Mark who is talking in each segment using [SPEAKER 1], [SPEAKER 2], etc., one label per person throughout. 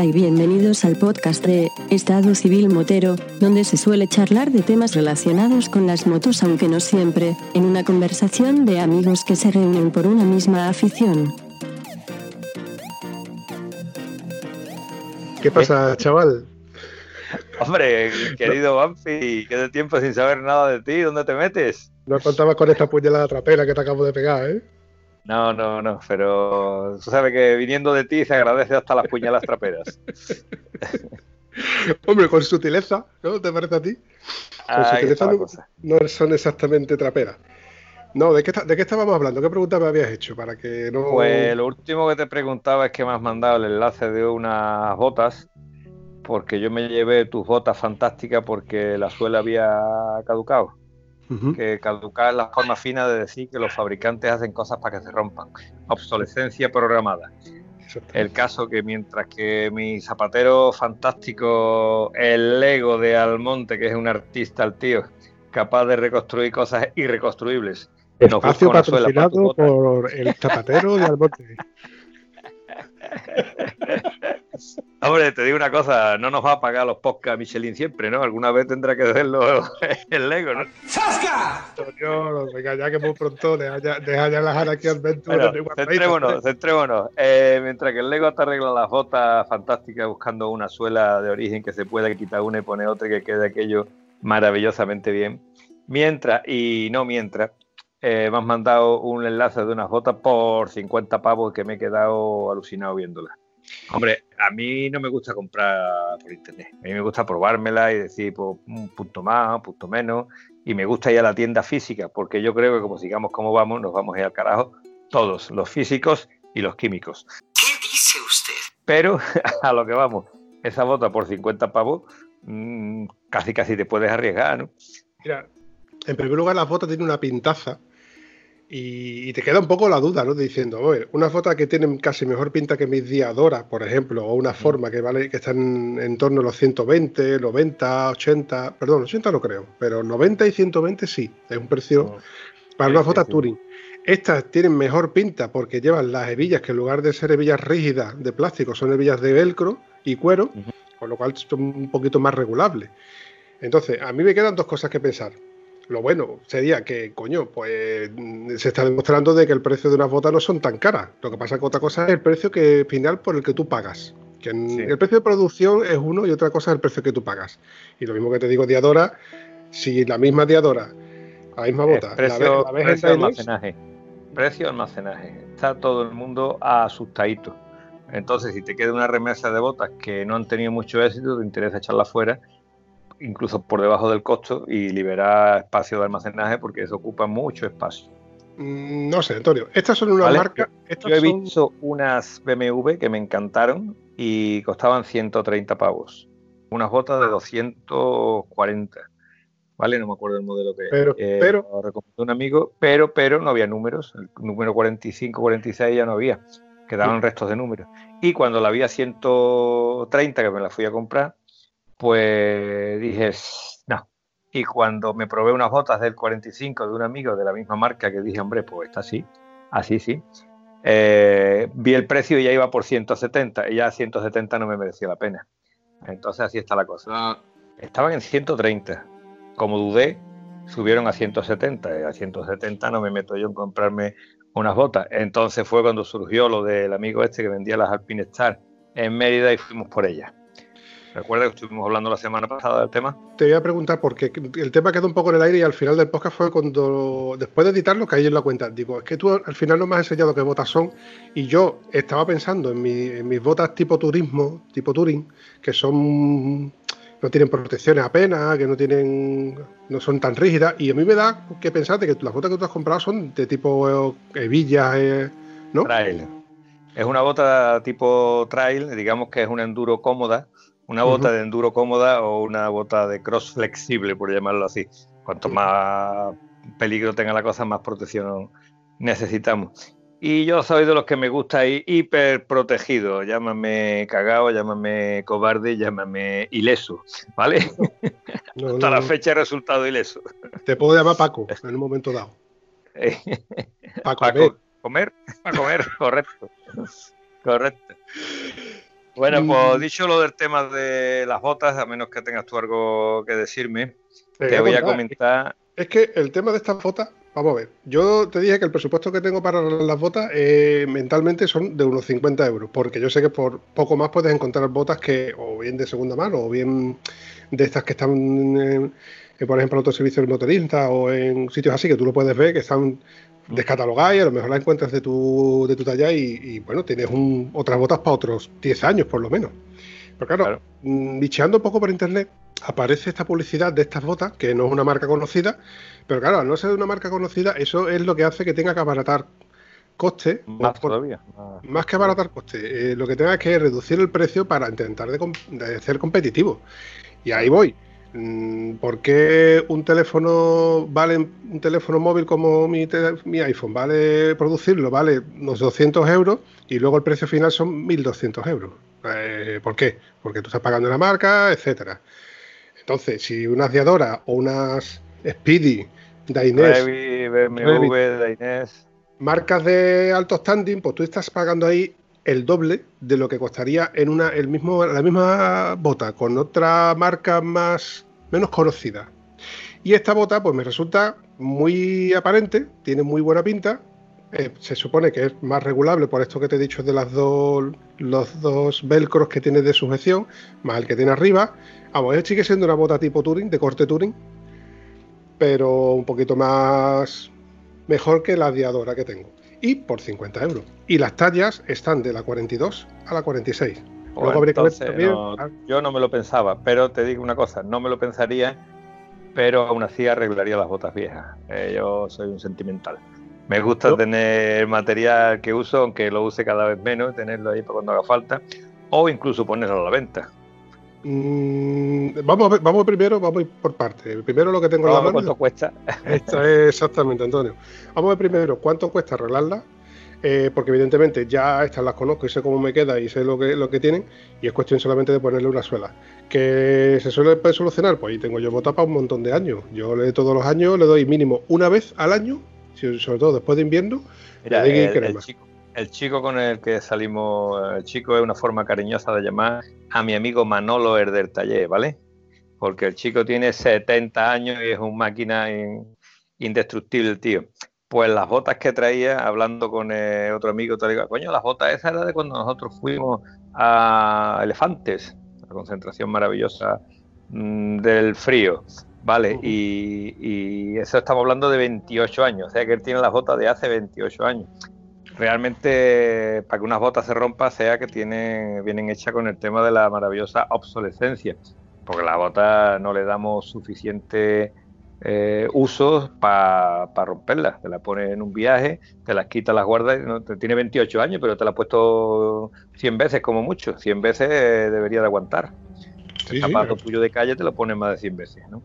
[SPEAKER 1] Hola y bienvenidos al podcast de Estado Civil Motero, donde se suele charlar de temas relacionados con las motos, aunque no siempre, en una conversación de amigos que se reúnen por una misma afición.
[SPEAKER 2] ¿Qué pasa, chaval?
[SPEAKER 3] Hombre, querido Banfi, qué de tiempo sin saber nada de ti, ¿dónde te metes?
[SPEAKER 2] No contabas con esta puñalada trapera que te acabo de pegar, ¿eh?
[SPEAKER 3] No, no, no, pero tú sabes que viniendo de ti se agradece hasta las puñalas traperas.
[SPEAKER 2] Hombre, con sutileza, ¿no? ¿Te parece a ti? Con sutileza no, son exactamente traperas. No, ¿de qué, ¿de qué estábamos hablando? ¿Qué pregunta me habías hecho para que no...?
[SPEAKER 3] Pues lo último que te preguntaba es que me has mandado el enlace de unas botas, porque yo me llevé tus botas fantásticas porque la suela había caducado que caducar es la forma fina de decir que los fabricantes hacen cosas para que se rompan. Obsolescencia programada. El caso que mientras que mi zapatero fantástico, el Lego de Almonte, que es un artista el tío, capaz de reconstruir cosas irreconstruibles.
[SPEAKER 2] Espacio patrocinado por el zapatero de Almonte.
[SPEAKER 3] Hombre, te digo una cosa, no nos va a pagar los podcasts Michelin siempre, ¿no? Alguna vez tendrá que hacerlo el Lego, ¿no?
[SPEAKER 2] ¡Sasca! venga, ya que muy pronto, deja ya, las aquí Adventure.
[SPEAKER 3] centrémonos, centrémonos. Eh, mientras que el Lego te arregla las botas fantásticas buscando una suela de origen que se pueda quitar una y poner otra y que quede aquello maravillosamente bien. Mientras, y no mientras, eh, me has mandado un enlace de unas botas por 50 pavos que me he quedado alucinado viéndolas. Hombre, a mí no me gusta comprar por internet. A mí me gusta probármela y decir pues, un punto más, un punto menos. Y me gusta ir a la tienda física, porque yo creo que como sigamos como vamos, nos vamos a ir al carajo todos, los físicos y los químicos.
[SPEAKER 4] ¿Qué dice usted?
[SPEAKER 3] Pero a lo que vamos, esa bota por 50 pavos, mm, casi casi te puedes arriesgar, ¿no?
[SPEAKER 2] Mira, en primer lugar, las botas tienen una pintaza y, te queda un poco la duda, ¿no? Diciendo, oye, una foto que tienen casi mejor pinta que mis diadoras, por ejemplo, o una mm. forma que vale que están en torno a los 120, 90, 80, perdón, 80 no creo, pero 90 y 120 sí, es un precio oh. para una foto Touring. Estas tienen mejor pinta porque llevan las hebillas que en lugar de ser hebillas rígidas de plástico son hebillas de velcro y cuero, con lo cual son un poquito más regulables. Entonces, a mí me quedan dos cosas que pensar. Lo bueno sería que, coño, pues se está demostrando de que el precio de unas botas no son tan caras. Lo que pasa es que otra cosa es el precio que final por el que tú pagas. Que El precio de producción es uno y otra cosa es el precio que tú pagas. Y lo mismo que te digo Diadora, si la misma Diadora, la misma bota,
[SPEAKER 3] precio, la, precio de almacenaje. Precio de almacenaje. Está todo el mundo asustadito. Entonces, si te queda una remesa de botas que no han tenido mucho éxito, te interesa echarla fuera incluso por debajo del costo y liberar espacio de almacenaje porque eso ocupa mucho espacio.
[SPEAKER 2] Mm, no sé, Antonio. Estas son unas marcas.
[SPEAKER 3] Yo he visto unas BMW que me encantaron y costaban 130 pavos. Unas botas de 240. ¿Vale? No me acuerdo el modelo que
[SPEAKER 2] pero, eh, pero
[SPEAKER 3] recomendó un amigo, pero, pero no había números. El número 45, 46 ya no había. Quedaban restos de números. Y cuando la había 130, que me la fui a comprar, pues dije, no. Y cuando me probé unas botas del 45 de un amigo de la misma marca, que dije, hombre, pues está así, así sí, eh, vi el precio y ya iba por 170, y ya 170 no me mereció la pena. Entonces así está la cosa. Estaban en 130. Como dudé, subieron a 170. Y a 170 no me meto yo en comprarme unas botas. Entonces fue cuando surgió lo del amigo este que vendía las Alpine Star en Mérida y fuimos por ellas. ¿Recuerda que estuvimos hablando la semana pasada del tema?
[SPEAKER 2] Te voy a preguntar porque el tema quedó un poco en el aire y al final del podcast fue cuando, después de editarlo, caí en la cuenta. Digo, es que tú al final no me has enseñado qué botas son y yo estaba pensando en, mis botas tipo turismo, tipo touring, que son no tienen protecciones apenas, que no tienen no son tan rígidas y a mí me da que pensar de que las botas que tú has comprado son de tipo eh, hebillas, eh, ¿no?
[SPEAKER 3] Trail. Es una bota tipo trail, digamos que es una enduro cómoda una bota de enduro cómoda o una bota de cross flexible, por llamarlo así. Cuanto más peligro tenga la cosa, más protección necesitamos. Y yo soy de los que me gusta ir hiper protegido. Llámame cagao, llámame cobarde, llámame ileso, ¿vale? Hasta la fecha he resultado ileso.
[SPEAKER 2] Te puedo llamar Paco en un momento dado.
[SPEAKER 3] para comer. comer. Para comer, correcto. Correcto. Bueno, pues dicho lo del tema de las botas, a menos que tengas tú algo que decirme, te voy a comentar.
[SPEAKER 2] Es que el tema de estas botas, vamos a ver, yo te dije que el presupuesto que tengo para las botas eh, mentalmente son de unos 50 euros, porque yo sé que por poco más puedes encontrar botas que o bien de segunda mano o bien de estas que están, por ejemplo, en otros servicios de motorista o en sitios así que tú lo puedes ver que están descatalogadas y a lo mejor las encuentras de tu, de tu talla y, bueno, tienes otras botas para otros 10 años por lo menos. Pero claro, claro. Mm, bicheando un poco por internet, aparece esta publicidad de estas botas, que no es una marca conocida, pero claro, al no ser una marca conocida, eso es lo que hace que tenga que abaratar coste.
[SPEAKER 3] Más todavía.
[SPEAKER 2] Más, que abaratar coste. Eh, lo que tenga es que reducir el precio para intentar de ser competitivo. Y ahí voy. Mm, ¿Por qué un teléfono vale un teléfono móvil como mi, iPhone vale producirlo vale unos 200 euros y luego el precio final son 1.200 euros? Eh, ¿Por qué? Porque tú estás pagando la marca, etcétera. Entonces, si unas Diadora o unas Speedy, Dainés,
[SPEAKER 3] BMW,
[SPEAKER 2] marcas de alto standing, pues tú estás pagando ahí el doble de lo que costaría en una el mismo la misma bota con otra marca más menos conocida. Y esta bota pues me resulta muy aparente, tiene muy buena pinta. Eh, se supone que es más regulable por esto que te he dicho de las dos los dos velcros que tiene de sujeción, más el que tiene arriba. Vamos, sigue siendo una bota tipo Touring, de corte Touring, pero un poquito más mejor que la diadora que tengo y por 50 euros. Y las tallas están de la 42 a la 46.
[SPEAKER 3] yo no me lo pensaba, pero te digo una cosa, no me lo pensaría, pero aún así arreglaría las botas viejas. Eh, yo soy un sentimental. Me gusta tener material que uso, aunque lo use cada vez menos, tenerlo ahí para cuando haga falta, o incluso ponerlo a la venta.
[SPEAKER 2] Mm, vamos, a vamos primero, vamos por parte. Primero lo que tengo en la mano.
[SPEAKER 3] ¿Cuánto cuesta?
[SPEAKER 2] Es exactamente, Antonio. Vamos a ver primero cuánto cuesta arreglarla, eh, porque evidentemente ya estas las conozco y sé cómo me queda y sé lo que, lo que tienen, y es cuestión solamente de ponerle una suela. ¿Que se suele solucionar? Pues ahí tengo yo bota para un montón de años. Yo le todos los años le doy mínimo una vez al año, sobre todo después de invierno,
[SPEAKER 3] Mira, el, chico, el chico con el que salimos, el chico es una forma cariñosa de llamar a mi amigo Manolo el del taller, ¿vale? Porque el chico tiene 70 años y es un máquina indestructible tío. Pues las botas que traía, hablando con otro amigo, te digo, coño, las botas esas eran de cuando nosotros fuimos a Elefantes, la concentración maravillosa mm, del frío, ¿vale? Y, y, eso estamos hablando de 28 años, o sea que él tiene las botas de hace 28 años realmente para que unas botas se rompan sea que tienen, vienen hechas con el tema de la maravillosa obsolescencia, porque las botas no le damos suficiente eh, uso para romperlas. Te la pones en un viaje, te las quitas, las guardas, no, te tiene 28 años, pero te la has puesto 100 veces como mucho, 100 veces debería de aguantar. el zapato tuyo de calle te lo pones más de 100 veces, ¿no?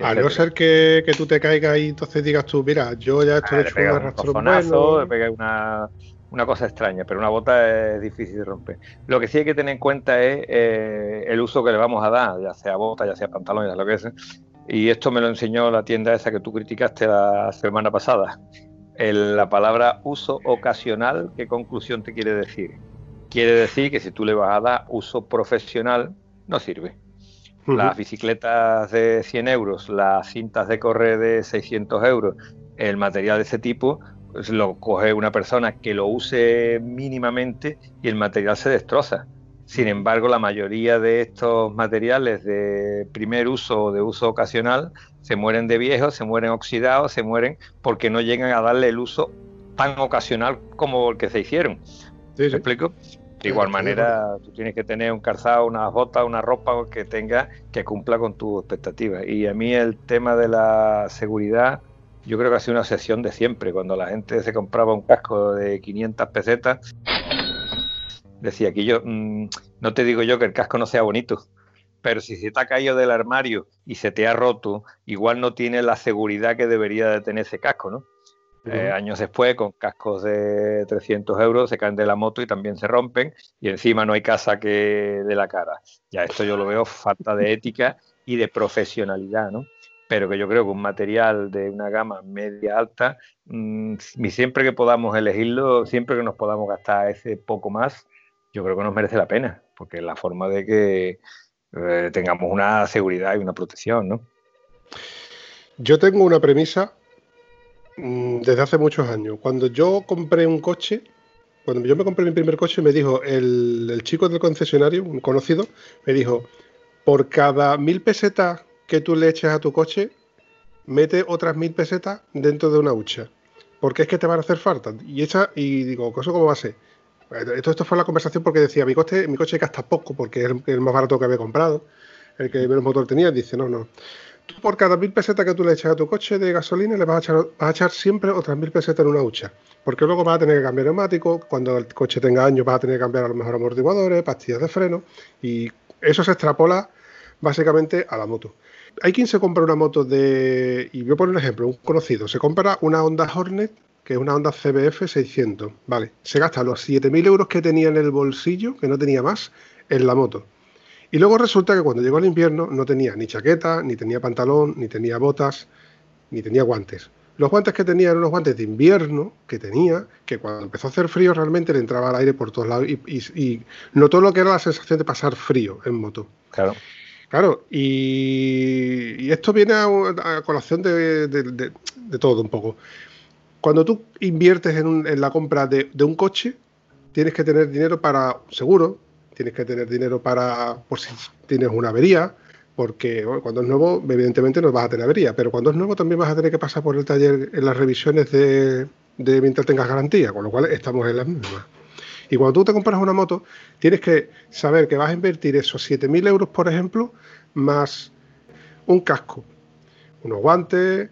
[SPEAKER 2] A no ser que, tú te caigas y entonces digas tú, mira, yo ya estoy ah, hecho un
[SPEAKER 3] arrastro bueno. Una, una cosa extraña, pero una bota es difícil de romper. Lo que sí hay que tener en cuenta es eh, el uso que le vamos a dar, ya sea bota, ya sea pantalón, ya lo que sea. Y esto me lo enseñó la tienda esa que tú criticaste la semana pasada. la palabra uso ocasional, ¿qué conclusión te quiere decir? Quiere decir que si tú le vas a dar uso profesional, no sirve las bicicletas de 100 euros, las cintas de correr de 600 euros, el material de ese tipo, pues lo coge una persona que lo use mínimamente y el material se destroza. Sin embargo, la mayoría de estos materiales de primer uso o de uso ocasional se mueren de viejos, se mueren oxidados, se mueren porque no llegan a darle el uso tan ocasional como el que se hicieron. ¿Me explico? De igual manera, tú tienes que tener un calzado, una bota, una ropa que tenga que cumpla con tus expectativas. Y a mí el tema de la seguridad, yo creo que ha sido una sesión de siempre. Cuando la gente se compraba un casco de 500 pesetas, decía que yo, mm, no te digo yo que el casco no sea bonito, pero si se te ha caído del armario y se te ha roto, igual no tiene la seguridad que debería de tener ese casco, ¿no? Eh, años después, con cascos de 300 euros, se caen de la moto y también se rompen, y encima no hay casa que de la cara. Ya esto yo lo veo falta de ética y de profesionalidad, ¿no? Pero que yo creo que un material de una gama media alta, mm, siempre que podamos elegirlo, siempre que nos podamos gastar ese poco más, yo creo que nos merece la pena, porque es la forma de que eh, tengamos una seguridad y una protección, ¿no?
[SPEAKER 2] Yo tengo una premisa desde hace muchos años. Cuando yo compré un coche, cuando yo me compré mi primer coche, me dijo el, chico del concesionario, un conocido, me dijo, por cada mil pesetas que tú le eches a tu coche, mete otras mil pesetas dentro de una hucha. Porque es que te van a hacer falta. Y echa, y digo, ¿eso cómo va a ser? Esto, esto fue la conversación porque decía, mi coche, mi coche gasta poco porque es el, más barato que había comprado, el que menos motor tenía. Dice, no, no. Por cada mil pesetas que tú le echas a tu coche de gasolina, le vas a echar, a echar siempre otras mil pesetas en una hucha. Porque luego vas a tener que cambiar neumático, cuando el coche tenga años vas a tener que cambiar a lo mejor amortiguadores, pastillas de freno, y eso se extrapola básicamente a la moto. Hay quien se compra una moto de, y voy a poner un ejemplo, un conocido, se compra una Honda Hornet que es una Honda CBF 600. Vale, se gasta los 7.000 euros que tenía en el bolsillo, que no tenía más, en la moto. Y luego resulta que cuando llegó el invierno no tenía ni chaqueta, ni tenía pantalón, ni tenía botas, ni tenía guantes. Los guantes que tenía eran unos guantes de invierno que tenía, que cuando empezó a hacer frío realmente le entraba el aire por todos lados y, notó lo que era la sensación de pasar frío en moto.
[SPEAKER 3] Claro.
[SPEAKER 2] Claro, y, esto viene a, colación de, todo un poco. Cuando tú inviertes en, la compra de, un coche, tienes que tener dinero para seguro, tienes que tener dinero para por si tienes una avería, porque cuando es nuevo, evidentemente no vas a tener avería, pero cuando es nuevo también vas a tener que pasar por el taller en las revisiones de, de mientras tengas garantía, con lo cual estamos en las mismas. Y cuando tú te compras una moto, tienes que saber que vas a invertir esos 7.000 euros, por ejemplo, más un casco, unos guantes,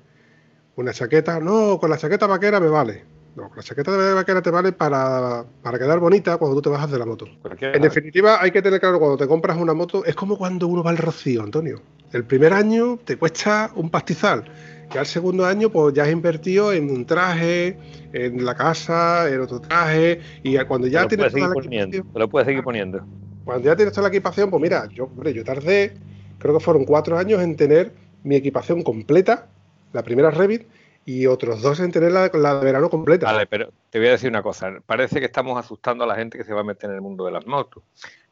[SPEAKER 2] una chaqueta, no, con la chaqueta vaquera me vale. No, la chaqueta de vaquera te vale para, quedar bonita cuando tú te bajas de la moto. En definitiva, hay que tener claro, cuando te compras una moto, es como cuando uno va al rocío, Antonio. El primer año te cuesta un pastizal. Y al segundo año, pues ya has invertido en un traje, en la casa, en otro traje. Y cuando ya tienes
[SPEAKER 3] toda la equipación. lo puedes seguir poniendo.
[SPEAKER 2] Cuando ya tienes toda la equipación, pues mira, yo, hombre, yo tardé, creo que fueron cuatro años en tener mi equipación completa la primera Revit, y otros dos en tener la, de verano completa.
[SPEAKER 3] Vale, pero te voy a decir una cosa. Parece que estamos asustando a la gente que se va a meter en el mundo de las motos.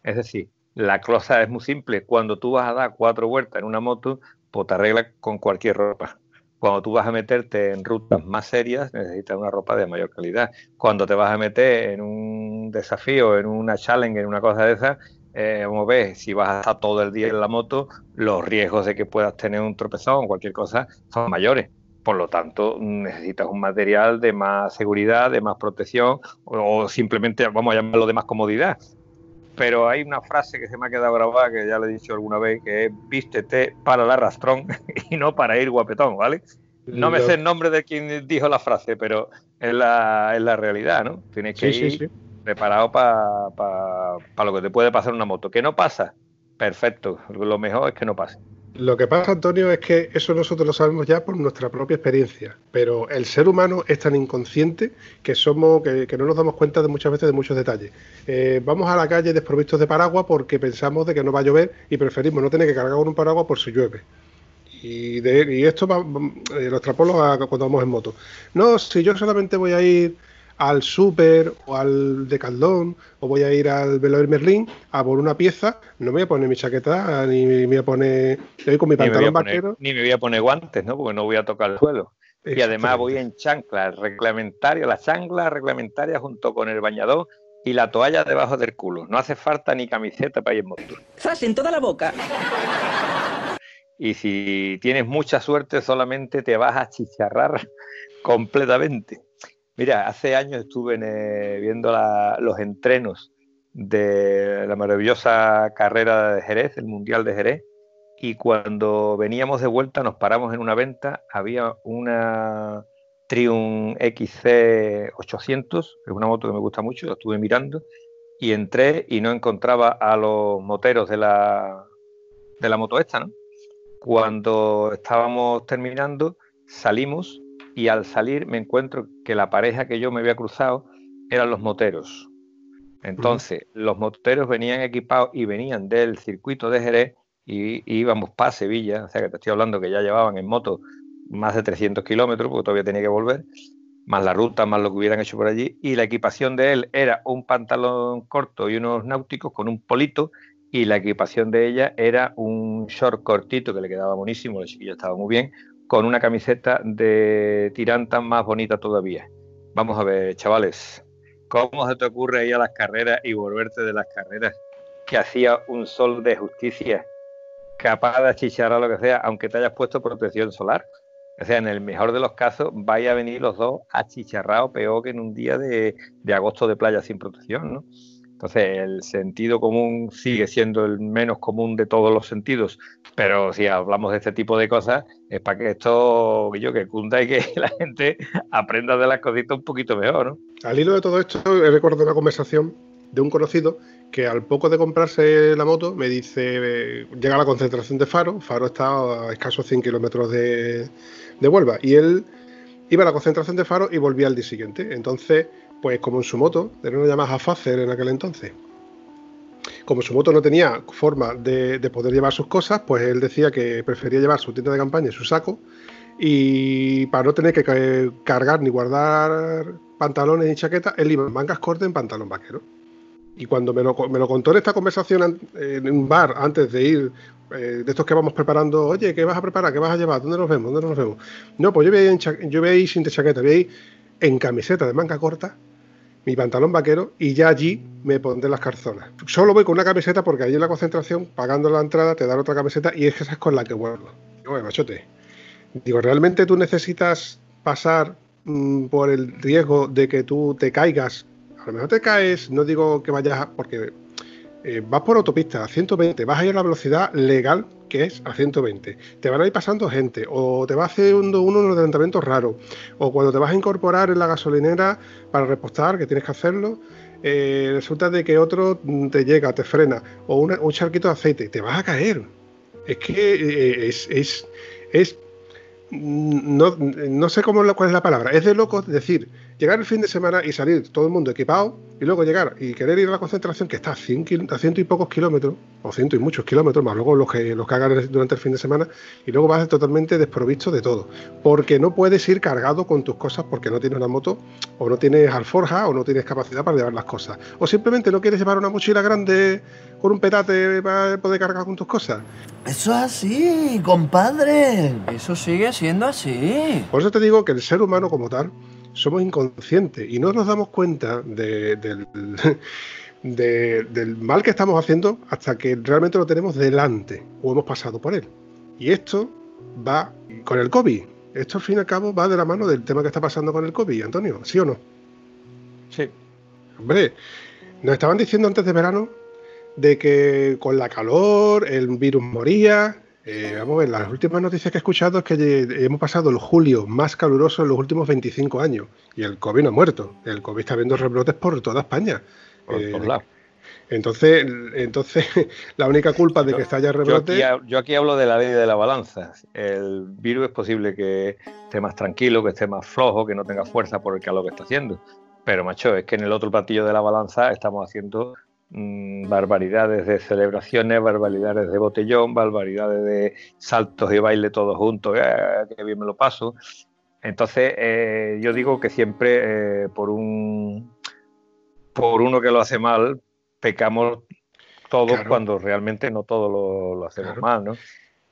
[SPEAKER 3] Es decir, la cosa es muy simple. Cuando tú vas a dar cuatro vueltas en una moto, pues te arreglas con cualquier ropa. Cuando tú vas a meterte en rutas más serias, necesitas una ropa de mayor calidad. Cuando te vas a meter en un desafío, en una challenge, en una cosa de esas, eh, como ves, si vas a estar todo el día en la moto, los riesgos de que puedas tener un tropezón o cualquier cosa son mayores. Por lo tanto, necesitas un material de más seguridad, de más protección o, simplemente, vamos a llamarlo de más comodidad. Pero hay una frase que se me ha quedado grabada, que ya le he dicho alguna vez, que es vístete para el arrastrón y no para ir guapetón, ¿vale? No me sé el nombre de quien dijo la frase, pero es la, es la realidad, ¿no? Tienes que ir preparado para lo que te puede pasar una moto. ¿Que no pasa? Perfecto. Lo mejor es que no pase.
[SPEAKER 2] Lo que pasa, Antonio, es que eso nosotros lo sabemos ya por nuestra propia experiencia, pero el ser humano es tan inconsciente que somos que, no nos damos cuenta de muchas veces de muchos detalles. Eh, vamos a la calle desprovistos de paraguas porque pensamos de que no va a llover y preferimos no tener que cargar con un paraguas por si llueve. Y, de, esto va, eh, lo extrapolo a cuando vamos en moto. No, si yo solamente voy a ir al Super o al Decathlon o voy a ir al Velour Merlin a por una pieza, no me voy a poner mi chaqueta ni me voy a poner voy con mi pantalón vaquero.
[SPEAKER 3] Ni me voy a poner guantes, ¿no? Porque no voy a tocar el suelo. Y además voy en chancla reglamentaria, la chancla reglamentaria junto con el bañador y la toalla debajo del culo. No hace falta ni camiseta para ir en moto.
[SPEAKER 4] ¡Zas en toda la boca!
[SPEAKER 3] Y si tienes mucha suerte, solamente te vas a chicharrar completamente. Mira, hace años estuve eh, viendo los entrenos de la maravillosa carrera de Jerez, el Mundial de Jerez, y cuando veníamos de vuelta nos paramos en una venta, había una Triumph XC 800, es una moto que me gusta mucho, la estuve mirando, y entré y no encontraba a los moteros de la, de la moto esta, ¿no? Cuando estábamos terminando, salimos y al salir me encuentro que la pareja que yo me había cruzado eran los moteros. Entonces, los moteros venían equipados y venían del circuito de Jerez y, íbamos para Sevilla, o sea que te estoy hablando que ya llevaban en moto más de 300 kilómetros, porque todavía tenía que volver, más la ruta, más lo que hubieran hecho por allí, y la equipación de él era un pantalón corto y unos náuticos con un polito, y la equipación de ella era un short cortito que le quedaba buenísimo, el chiquillo estaba muy bien, con una camiseta de tiranta más bonita todavía. Vamos a ver, chavales, ¿cómo se te ocurre ir a las carreras y volverte de las carreras que hacía un sol de justicia capaz de achicharrar lo que sea, aunque te hayas puesto protección solar? O sea, en el mejor de los casos, vaya a venir los dos achicharrados peor que en un día de, de agosto de playa sin protección, ¿no? Entonces, el sentido común sigue siendo el menos común de todos los sentidos, pero si hablamos de este tipo de cosas, es para que esto, yo, que cunda y que la gente aprenda de las cositas un poquito mejor, ¿no?
[SPEAKER 2] Al hilo de todo esto, he recordado una conversación de un conocido que al poco de comprarse la moto me dice, llega a la concentración de Faro, Faro está a escasos 100 kilómetros de, de Huelva, y él iba a la concentración de Faro y volvía al día siguiente. Entonces, pues como en su moto, era una Yamaha Facer en aquel entonces. Como su moto no tenía forma de, poder llevar sus cosas, pues él decía que prefería llevar su tienda de campaña y su saco y para no tener que cargar ni guardar pantalones ni chaquetas, él iba en mangas cortas en pantalón vaquero. Y cuando me lo, contó en esta conversación en un bar antes de ir, eh, de estos que vamos preparando, oye, ¿qué vas a preparar? ¿Qué vas a llevar? ¿Dónde nos vemos? ¿Dónde nos vemos? No, pues yo voy a ir, yo voy sin chaqueta, voy a en camiseta de manga corta mi pantalón vaquero y ya allí me pondré las calzonas. Solo voy con una camiseta porque allí en la concentración, pagando la entrada, te dan otra camiseta y es que esa es con la que vuelvo. Digo, machote. Digo, ¿realmente tú necesitas pasar mm, por el riesgo de que tú te caigas? A lo mejor te caes, no digo que vayas, porque eh, vas por autopista a 120, vas a ir a la velocidad legal que es a 120. Te van a ir pasando gente, o te va haciendo uno de los adelantamientos raros, o cuando te vas a incorporar en la gasolinera para repostar, que tienes que hacerlo, eh, resulta de que otro te llega, te frena, o un charquito de aceite, te vas a caer. Es que eh, es, es, es no, no, sé cómo cuál es la palabra, es de loco decir, llegar el fin de semana y salir todo el mundo equipado y luego llegar y querer ir a la concentración que está a, ciento y pocos kilómetros, o ciento y muchos kilómetros, más luego los que, los que durante el fin de semana, y luego vas totalmente desprovisto de todo, porque no puedes ir cargado con tus cosas porque no tienes una moto, o no tienes alforja, o no tienes capacidad para llevar las cosas, o simplemente no quieres llevar una mochila grande con un petate para poder cargar con tus cosas.
[SPEAKER 4] Eso es así, compadre. Eso sigue siendo así.
[SPEAKER 2] Por eso te digo que el ser humano como tal somos inconscientes y no nos damos cuenta del, del mal que estamos haciendo hasta que realmente lo tenemos delante o hemos pasado por él. Y esto va con el COVID. Esto al fin y al cabo va de la mano del tema que está pasando con el COVID, Antonio, ¿sí o no?
[SPEAKER 3] Sí.
[SPEAKER 2] Hombre, nos estaban diciendo antes de verano de que con la calor el virus moría, eh, vamos a ver, las últimas noticias que he escuchado es que hemos pasado el julio más caluroso en los últimos 25 años y el COVID no ha muerto. El COVID está viendo rebrotes por toda España.
[SPEAKER 3] Por eh,
[SPEAKER 2] entonces, entonces, la única culpa de que está haya rebrote.
[SPEAKER 3] Yo aquí, hablo de la ley de la balanza. El virus es posible que esté más tranquilo, que esté más flojo, que no tenga fuerza por el calor que está haciendo. Pero, macho, es que en el otro platillo de la balanza estamos haciendo Mm, barbaridades de celebraciones, barbaridades de botellón, barbaridades de saltos y baile todos juntos, eh, que bien me lo paso. Entonces, eh, yo digo que siempre eh, por un por uno que lo hace mal, pecamos todos cuando realmente no todos lo, hacemos mal, ¿no?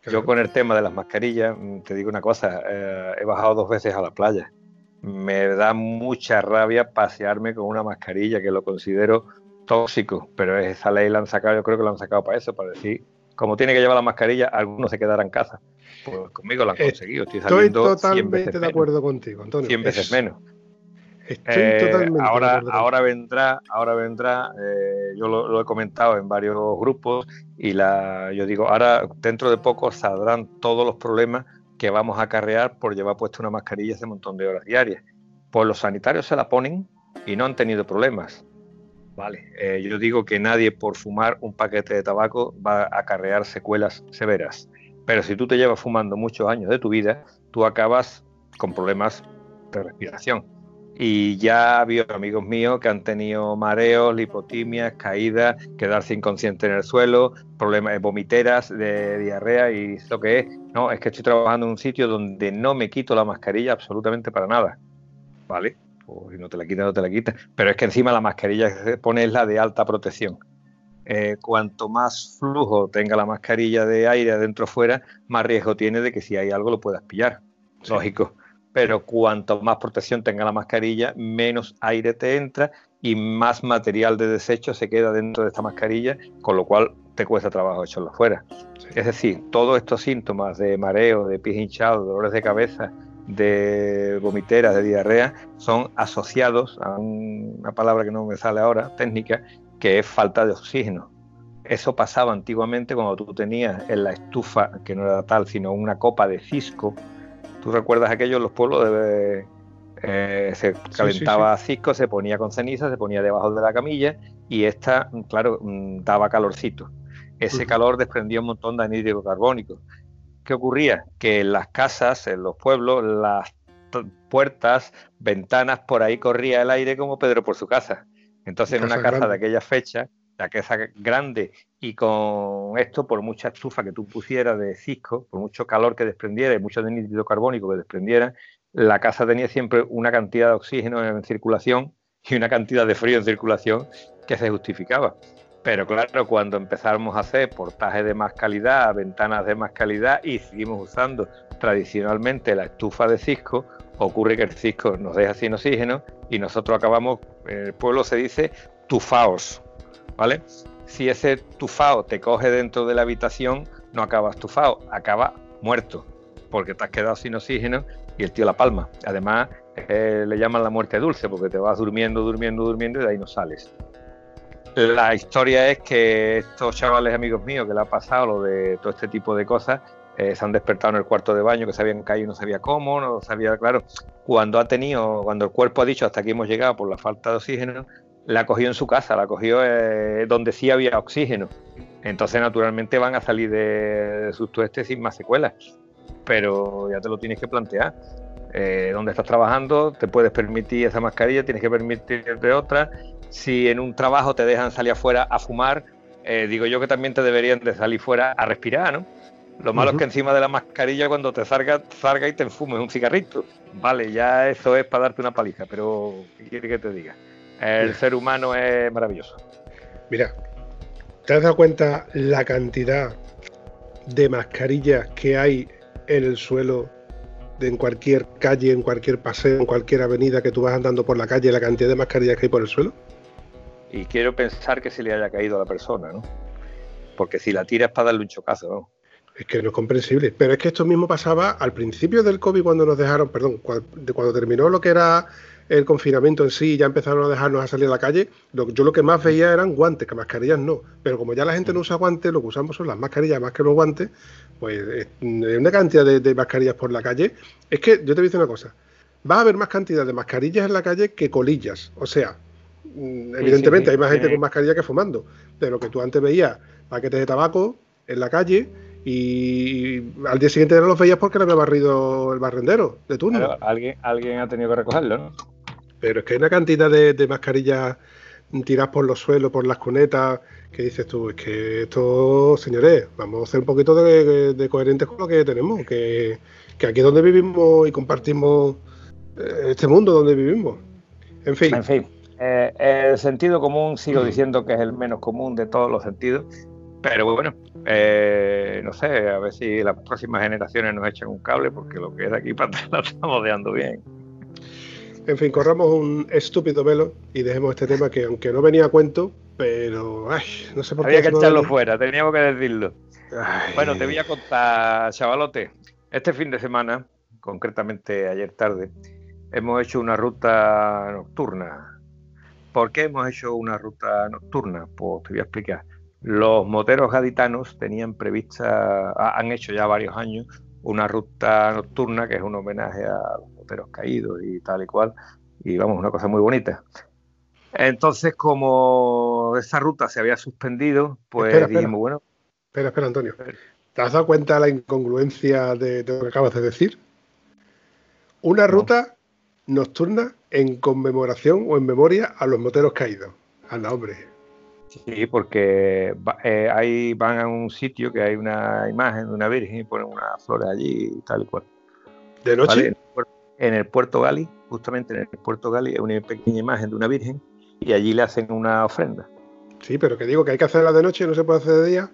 [SPEAKER 3] Yo con el tema de las mascarillas, mm, te digo una cosa, he bajado dos veces a la playa. Me da mucha rabia pasearme con una mascarilla que lo considero tóxico, pero esa ley la han sacado, yo creo que la han sacado para eso, para decir, como tiene que llevar la mascarilla, algunos se quedarán en casa. Pues conmigo lo han conseguido.
[SPEAKER 2] Estoy, totalmente de acuerdo contigo, Antonio.
[SPEAKER 3] 100 veces menos. Estoy eh, totalmente ahora, ahora vendrá, ahora vendrá, eh, yo lo, he comentado en varios grupos y la, yo digo, ahora dentro de poco saldrán todos los problemas que vamos a acarrear por llevar puesta una mascarilla ese montón de horas diarias. Pues los sanitarios se la ponen y no han tenido problemas. Vale, eh, yo digo que nadie por fumar un paquete de tabaco va a acarrear secuelas severas. Pero si tú te llevas fumando muchos años de tu vida, tú acabas con problemas de respiración. Y ya ha habido amigos míos que han tenido mareos, lipotimias, caídas, quedarse inconsciente en el suelo, problemas de vomiteras, de diarrea y lo que es. No, es que estoy trabajando en un sitio donde no me quito la mascarilla absolutamente para nada. ¿vale? Pues si no te la quitas, no te la quitas. Pero es que encima la mascarilla que se pone es la de alta protección. Eh, cuanto más flujo tenga la mascarilla de aire adentro o fuera, más riesgo tiene de que si hay algo lo puedas pillar. Lógico. Pero cuanto más protección tenga la mascarilla, menos aire te entra y más material de desecho se queda dentro de esta mascarilla, con lo cual te cuesta trabajo echarlo fuera. Es decir, todos estos síntomas de mareo, de pies hinchados, dolores de cabeza, de vomiteras, de diarrea, son asociados a una palabra que no me sale ahora, técnica, que es falta de oxígeno. Eso pasaba antiguamente cuando tú tenías en la estufa, que no era tal, sino una copa de cisco. ¿Tú recuerdas aquello en los pueblos? De, eh, se calentaba cisco, se ponía con ceniza, se ponía debajo de la camilla y esta, claro, mm, daba calorcito. Ese calor desprendía un montón de anhídrido carbónico. ¿Qué ocurría? Que en las casas, en los pueblos, las puertas, ventanas, por ahí corría el aire como Pedro por su casa. Entonces, en una casa de aquella fecha, la casa grande, y con esto, por mucha estufa que tú pusieras de cisco, por mucho calor que desprendiera y mucho nítrido carbónico que desprendiera, la casa tenía siempre una cantidad de oxígeno en circulación y una cantidad de frío en circulación que se justificaba. Pero claro, cuando empezamos a hacer portajes de más calidad, ventanas de más calidad y seguimos usando tradicionalmente la estufa de cisco, ocurre que el cisco nos deja sin oxígeno y nosotros acabamos, en el pueblo se dice tufaos, ¿vale? Si ese tufao te coge dentro de la habitación, no acabas tufao, acaba muerto, porque te has quedado sin oxígeno y el tío la palma. Además, eh, le llaman la muerte dulce, porque te vas durmiendo, durmiendo, durmiendo y de ahí no sales. La historia es que estos chavales amigos míos que le ha pasado lo de todo este tipo de cosas, eh, se han despertado en el cuarto de baño, que se habían caído no sabía cómo, no sabía, claro, cuando ha tenido, cuando el cuerpo ha dicho hasta aquí hemos llegado por la falta de oxígeno, la cogió en su casa, la cogió eh, donde sí había oxígeno. Entonces, naturalmente, van a salir de, sus tuestes sin más secuelas. Pero ya te lo tienes que plantear. Eh, donde estás trabajando, te puedes permitir esa mascarilla, tienes que permitirte otra si en un trabajo te dejan salir afuera a fumar, eh, digo yo que también te deberían de salir fuera a respirar, ¿no? Lo malo es que encima de la mascarilla cuando te salga, salga y te enfumes un cigarrito. Vale, ya eso es para darte una paliza, pero ¿qué quiere que te diga? El ser humano es maravilloso.
[SPEAKER 2] Mira, ¿te has dado cuenta la cantidad de mascarillas que hay en el suelo de en cualquier calle, en cualquier paseo, en cualquier avenida que tú vas andando por la calle, la cantidad de mascarillas que hay por el suelo?
[SPEAKER 3] Y quiero pensar que se le haya caído a la persona, ¿no? Porque si la tira para darle un chocazo, ¿no?
[SPEAKER 2] Es que no es comprensible. Pero es que esto mismo pasaba al principio del COVID cuando nos dejaron, perdón, cuando, terminó lo que era el confinamiento en sí, ya empezaron a dejarnos a salir a la calle. yo lo que más veía eran guantes, que mascarillas no. Pero como ya la gente no usa guantes, lo que usamos son las mascarillas más que los guantes, pues hay una cantidad de, de mascarillas por la calle. Es que yo te voy a decir una cosa. Va a haber más cantidad de mascarillas en la calle que colillas. O sea, Mm, evidentemente hay más gente con mascarilla que fumando, de lo que tú antes veías paquetes de tabaco en la calle y al día siguiente no los veías porque le había barrido el barrendero de turno.
[SPEAKER 3] alguien, alguien ha tenido que recogerlo, ¿no?
[SPEAKER 2] Pero es que hay una cantidad de, mascarillas tiradas por los suelos, por las cunetas, que dices tú, es que esto, señores, vamos a ser un poquito de, coherentes con lo que tenemos, que, que, aquí es donde vivimos y compartimos eh, este mundo donde vivimos. En fin.
[SPEAKER 3] En fin. Eh, el sentido común sigo diciendo que es el menos común de todos los sentidos, pero bueno, eh, no sé, a ver si las próximas generaciones nos echan un cable, porque lo que es de aquí para atrás la estamos deando bien.
[SPEAKER 2] En fin, corramos un estúpido velo y dejemos este tema que, aunque no venía a cuento, pero ay, no sé por
[SPEAKER 3] qué. Había que echarlo fuera, teníamos que decirlo. Bueno, te voy a contar, chavalote. Este fin de semana, concretamente ayer tarde, hemos hecho una ruta nocturna ¿Por qué hemos hecho una ruta nocturna? Pues te voy a explicar. Los moteros gaditanos tenían prevista, han hecho ya varios años, una ruta nocturna que es un homenaje a los moteros caídos y tal y cual. Y vamos, una cosa muy bonita. Entonces, como esa ruta se había suspendido, pues dijimos, bueno.
[SPEAKER 2] Espera, espera, Antonio. ¿Te has dado cuenta de la incongruencia de, de lo que acabas de decir? Una ruta nocturna en conmemoración o en memoria a los moteros caídos. Anda, hombre.
[SPEAKER 3] Sí, porque eh, ahí van a un sitio que hay una imagen de una virgen y ponen unas flores allí y tal y cual.
[SPEAKER 2] ¿De noche?
[SPEAKER 3] En el puerto Gali, justamente en el puerto Gali una pequeña imagen de una virgen y allí le hacen una ofrenda.
[SPEAKER 2] Sí, pero que digo que hay que hacerla de noche y no se puede hacer de día.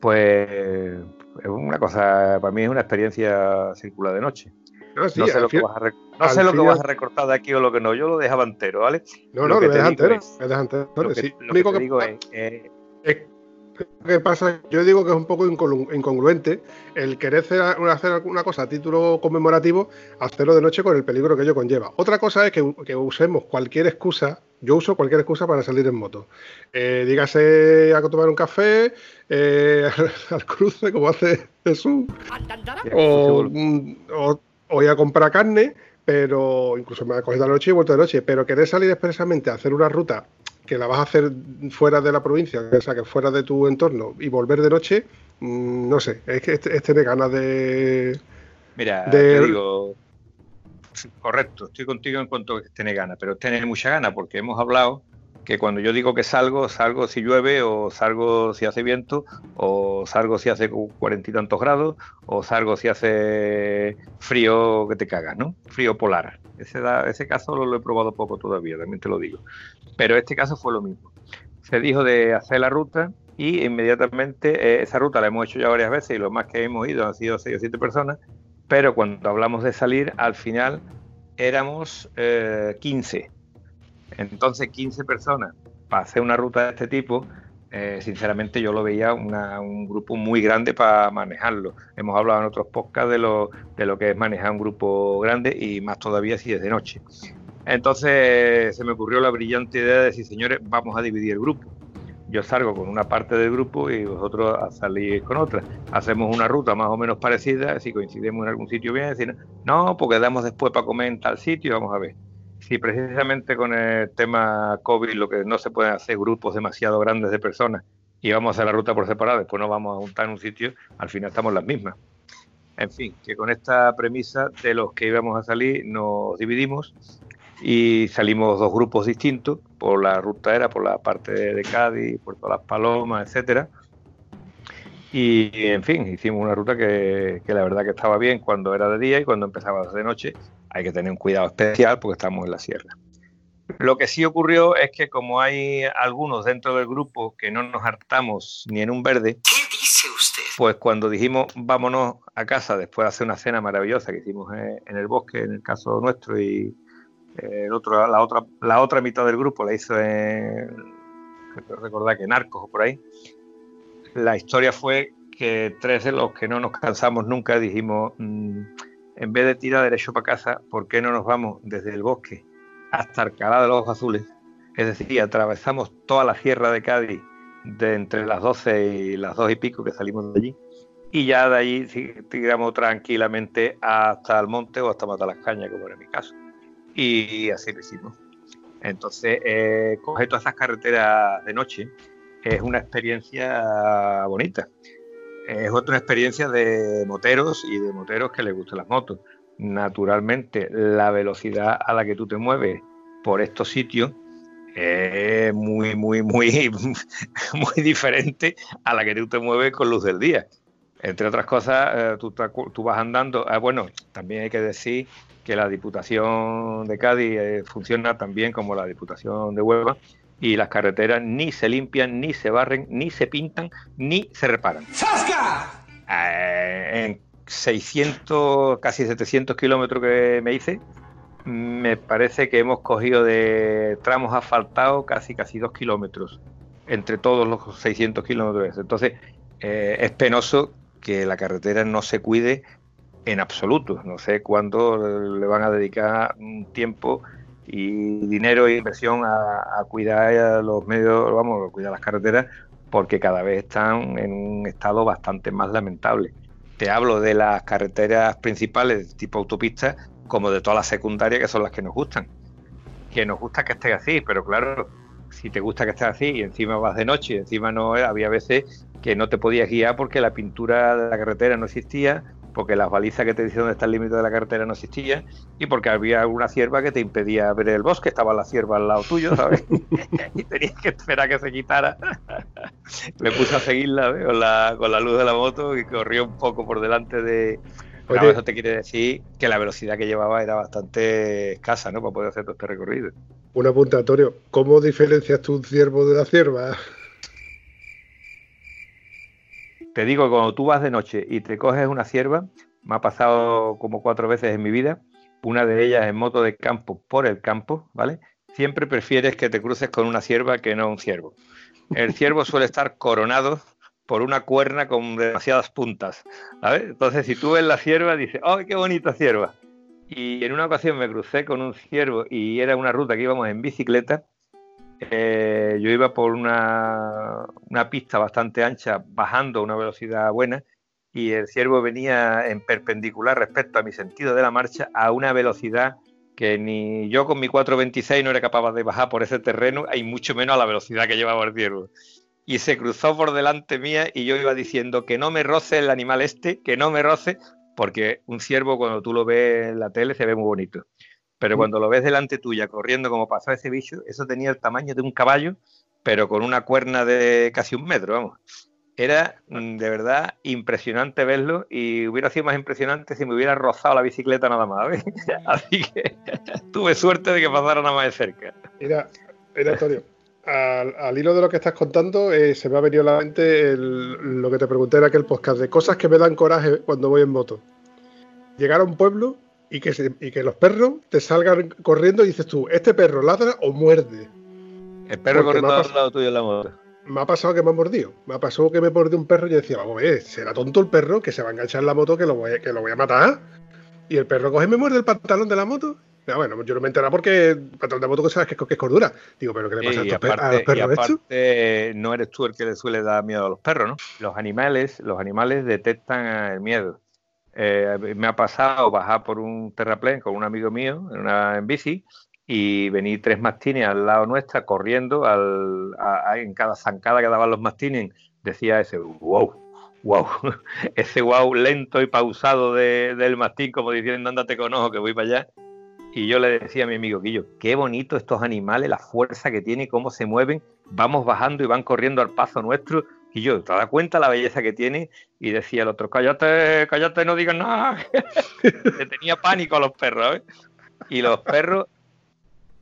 [SPEAKER 3] Pues es una cosa, para mí es una experiencia circular de noche. No, sé lo, que vas, a sé lo que vas a recortar de aquí o lo que no, yo lo dejaba entero, ¿vale?
[SPEAKER 2] No, no, lo, dejas entero. entero. Lo que,
[SPEAKER 3] lo que, digo es, eh,
[SPEAKER 2] es que pasa, yo digo que es un poco incongruente el querer hacer una cosa a título conmemorativo, hacerlo de noche con el peligro que ello conlleva. Otra cosa es que, usemos cualquier excusa, yo uso cualquier excusa para salir en moto. Eh, dígase a tomar un café, eh, al cruce, como hace Jesús, o, o, ir a comprar carne, pero incluso me ha cogido la noche y vuelto de noche, pero querer salir expresamente a hacer una ruta que la vas a hacer fuera de la provincia, o sea, que fuera de tu entorno y volver de noche, mm, no sé, es que es, tener ganas de...
[SPEAKER 3] Mira, te digo, correcto, estoy contigo en cuanto a tener ganas, pero tener mucha ganas porque hemos hablado que cuando yo digo que salgo, salgo si llueve, o salgo si hace viento, o salgo si hace cuarenta y tantos grados, o salgo si hace frío que te cagas, ¿no? Frío polar. Ese, ese caso lo, he probado poco todavía, también te lo digo. Pero este caso fue lo mismo. Se dijo de hacer la ruta y inmediatamente eh, esa ruta la hemos hecho ya varias veces y lo más que hemos ido han sido seis o siete personas, pero cuando hablamos de salir, al final éramos eh, 15 entonces, 15 personas para hacer una ruta de este tipo, eh, sinceramente yo lo veía un grupo muy grande para manejarlo. Hemos hablado en otros podcasts de lo, de lo que es manejar un grupo grande y más todavía si es de noche. Entonces se me ocurrió la brillante idea de decir, señores, vamos a dividir el grupo. Yo salgo con una parte del grupo y vosotros salís con otra. Hacemos una ruta más o menos parecida, si coincidimos en algún sitio bien, decir, no, porque damos después para comer en tal sitio, vamos a ver si precisamente con el tema COVID lo que no se pueden hacer grupos demasiado grandes de personas y vamos a la ruta por separado, después nos vamos a juntar en un sitio, al final estamos las mismas. En fin, que con esta premisa de los que íbamos a salir nos dividimos y salimos dos grupos distintos, por la ruta era por la parte de Cádiz, Puerto Las Palomas, etcétera. Y en fin, hicimos una ruta que, que, la verdad que estaba bien cuando era de día y cuando empezaba de noche hay que tener un cuidado especial porque estamos en la sierra. Lo que sí ocurrió es que como hay algunos dentro del grupo que no nos hartamos ni en un verde,
[SPEAKER 5] ¿qué dice usted?
[SPEAKER 3] Pues cuando dijimos vámonos a casa después de hacer una cena maravillosa que hicimos en el bosque, en el caso nuestro, y eh, el otro, la, otra, la otra mitad del grupo la hizo en, recordar que Narcos o por ahí, la historia fue que tres de los que no nos cansamos nunca dijimos... Mm, en vez de tirar derecho para casa, ¿por qué no nos vamos desde el bosque hasta Alcalá de los Azules? Es decir, atravesamos toda la sierra de Cádiz de entre las 12 y las 2 y pico que salimos de allí y ya de allí tiramos tranquilamente hasta el monte o hasta Matalascaña, como era mi caso. Y así lo hicimos. Entonces, eh, coger todas esas carreteras de noche es una experiencia bonita es otra experiencia de moteros y de moteros que les gustan las motos. Naturalmente, la velocidad a la que tú te mueves por estos sitios es muy, muy, muy, muy diferente a la que tú te mueves con luz del día. Entre otras cosas, eh, tú, tú, vas andando. Ah, bueno, también hay que decir que la Diputación de Cádiz eh, funciona también como la Diputación de Huelva y las carreteras ni se limpian, ni se barren, ni se pintan, ni se reparan. ¡Sasca! Eh, en 600, casi 700 kilómetros que me hice, me parece que hemos cogido de tramos asfaltados casi casi 2 kilómetros entre todos los 600 kilómetros. Entonces, eh, es penoso que la carretera no se cuide en absoluto. No sé cuándo le van a dedicar un tiempo y dinero e inversión a, cuidar los medios, vamos, a cuidar las carreteras, porque cada vez están en un estado bastante más lamentable. Te hablo de las carreteras principales tipo autopistas, como de todas las secundarias que son las que nos gustan. Que nos gusta que esté así, pero claro, si te gusta que esté así y encima vas de noche y encima no, había veces que no te podías guiar porque la pintura de la carretera no existía porque las balizas que te decían dónde está el límite de la carretera no existían y porque había una cierva que te impedía ver el bosque, estaba la cierva al lado tuyo, ¿sabes? y tenías que esperar a que se quitara. Me puse a seguirla con, la, con la luz de la moto y corrió un poco por delante de, Claro,
[SPEAKER 2] Oye.
[SPEAKER 3] eso te quiere decir que la velocidad que llevaba era bastante escasa, ¿no? Para poder hacer todo este recorrido.
[SPEAKER 2] Un apuntatorio. ¿Cómo diferencias tú un ciervo de una cierva?
[SPEAKER 3] Te digo que cuando tú vas de noche y te coges una cierva, me ha pasado como cuatro veces en mi vida, una de ellas en moto de campo por el campo, ¿vale? Siempre prefieres que te cruces con una cierva que no un ciervo. El ciervo suele estar coronado por una cuerna con demasiadas puntas. Entonces, si tú ves la cierva, dices, ¡ay, qué bonita cierva! Y en una ocasión me crucé con un ciervo y era una ruta que íbamos en bicicleta. Eh, yo iba por una, una pista bastante ancha, bajando a una velocidad buena, y el ciervo venía en perpendicular respecto a mi sentido de la marcha a una velocidad que ni yo con mi 426 no era capaz de bajar por ese terreno, y mucho menos a la velocidad que llevaba el ciervo. Y se cruzó por delante mía y yo iba diciendo que no me roce el animal este, que no me roce, porque un ciervo cuando tú lo ves en la tele se ve muy bonito. Pero cuando lo ves delante tuya corriendo como pasó ese bicho, eso tenía el tamaño de un caballo, pero con una cuerna de casi un metro, vamos. Era mm, de verdad impresionante verlo y hubiera sido más impresionante si me hubiera rozado la bicicleta nada más. ¿ves? Así que tuve suerte de que pasara nada más de cerca.
[SPEAKER 2] Mira, mira Antonio, al, al hilo de lo que estás contando, eh, se me ha venido a la mente el- lo que te pregunté en aquel podcast de cosas que me dan coraje cuando voy en moto. Llegar a un pueblo y que, se- y que los perros te salgan corriendo y dices tú, ¿este perro ladra o muerde?
[SPEAKER 3] El perro
[SPEAKER 2] Porque
[SPEAKER 3] corriendo al lado tuyo en la moto.
[SPEAKER 2] Me ha pasado que me ha mordido. Me ha pasado que me mordió un perro y yo decía, vamos a ver, será tonto el perro que se va a enganchar en la moto que lo voy a, que lo voy a matar. Y el perro coge y me muerde el pantalón de la moto. Ya, bueno, yo no me enteraba porque el pantalón de moto que sabes que, es- que es cordura. Digo, ¿pero qué le pasa a,
[SPEAKER 3] Y
[SPEAKER 2] estos per- a
[SPEAKER 3] aparte,
[SPEAKER 2] los
[SPEAKER 3] y
[SPEAKER 2] perros estos?
[SPEAKER 3] aparte, no eres tú el que le suele dar miedo a los perros, ¿no? Los animales, los animales detectan el miedo. Eh, me ha pasado bajar por un terraplén con un amigo mío en, una, en bici y venir tres mastines al lado nuestra corriendo al, a- en cada zancada que daban los mastines decía ese wow, wow, ese wow lento y pausado de- del mastín como diciendo ándate con ojo que voy para allá y yo le decía a mi amigo Guillo, qué bonito estos animales, la fuerza que tienen, cómo se mueven, vamos bajando y van corriendo al paso nuestro. Y yo, ¿te das cuenta la belleza que tiene? Y decía el otro, cállate, cállate, no digas nada. Le tenía pánico a los perros, ¿sabes? Y los perros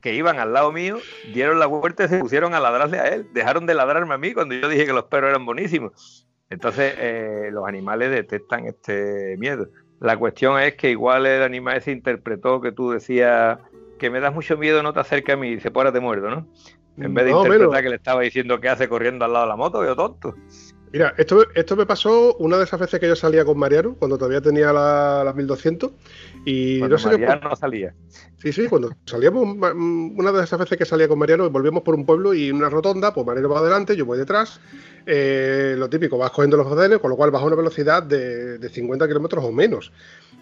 [SPEAKER 3] que iban al lado mío dieron la vuelta y se pusieron a ladrarle a él. Dejaron de ladrarme a mí cuando yo dije que los perros eran buenísimos. Entonces, eh, los animales detectan este miedo. La cuestión es que igual el animal ese interpretó que tú decías que me das mucho miedo, no te acerques a mí, y dice, pues ahora te muerdo, ¿no? En vez de
[SPEAKER 2] No,
[SPEAKER 3] interpretar
[SPEAKER 2] menos.
[SPEAKER 3] que le estaba diciendo que hace corriendo al lado de la moto, yo tonto.
[SPEAKER 2] Mira, esto, esto me pasó una de esas veces que yo salía con Mariano, cuando todavía tenía la, la 1200. Y
[SPEAKER 3] Cuando
[SPEAKER 2] no sé qué
[SPEAKER 3] Mariano no salía.
[SPEAKER 2] Sí, sí, cuando salíamos, una de esas veces que salía con Mariano, volvíamos por un pueblo y una rotonda, pues Mariano va adelante, yo voy detrás. Eh, lo típico, vas cogiendo los rodenes, con lo cual vas a una velocidad de, de 50 kilómetros o menos.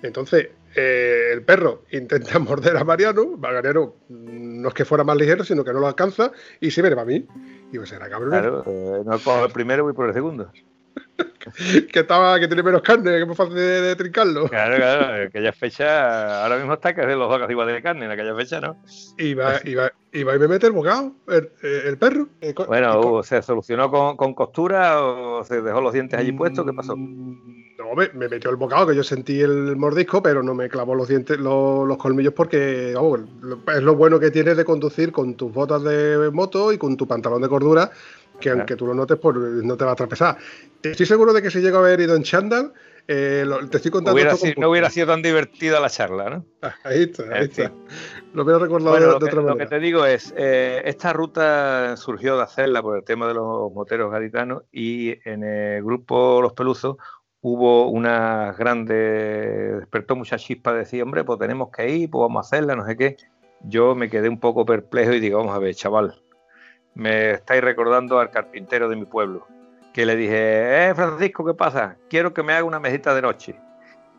[SPEAKER 2] Entonces, eh, el perro intenta morder a Mariano, Mariano no es que fuera más ligero, sino que no lo alcanza y se viene para mí. Digo, será cabrón,
[SPEAKER 3] Claro, eh, no cojo el primero, voy por el segundo.
[SPEAKER 2] que, estaba, que tiene menos carne, que es más fácil de, de trincarlo.
[SPEAKER 3] Claro, claro, en aquella fecha, ahora mismo está que hacer los dos casi igual de carne, en aquella fecha no.
[SPEAKER 2] Y va, y va, y va y me mete el bocado, el, el perro. Eh,
[SPEAKER 3] Bueno,
[SPEAKER 2] y
[SPEAKER 3] Hugo, ¿se solucionó con, con costura o se dejó los dientes allí puestos? ¿Qué pasó?
[SPEAKER 2] Me, me metió el bocado, que yo sentí el mordisco, pero no me clavó los dientes, los, los colmillos, porque es lo bueno que tienes de conducir con tus botas de moto y con tu pantalón de cordura, que
[SPEAKER 3] Claro.
[SPEAKER 2] aunque tú lo notes, pues no te va a tropezar. Estoy seguro de que si llego a haber ido en chándal, eh, lo- te estoy contando
[SPEAKER 3] Hubiera sido- no hubiera sido tan divertida la charla, ¿no?
[SPEAKER 2] Ah, Ahí está, ahí está. Lo hubiera recordado
[SPEAKER 3] Bueno,
[SPEAKER 2] de,
[SPEAKER 3] lo
[SPEAKER 2] de
[SPEAKER 3] que,
[SPEAKER 2] otra
[SPEAKER 3] lo que
[SPEAKER 2] manera.
[SPEAKER 3] te digo es, eh, esta ruta surgió de hacerla por el tema de los moteros gaditanos y en el grupo Los Peluzos hubo una grande, despertó mucha chispa de decir, hombre, pues tenemos que ir, pues vamos a hacerla, no sé qué. Yo me quedé un poco perplejo y digo, vamos a ver, chaval, me estáis recordando al carpintero de mi pueblo, que le dije, eh, Francisco, ¿qué pasa? Quiero que me haga una mesita de noche.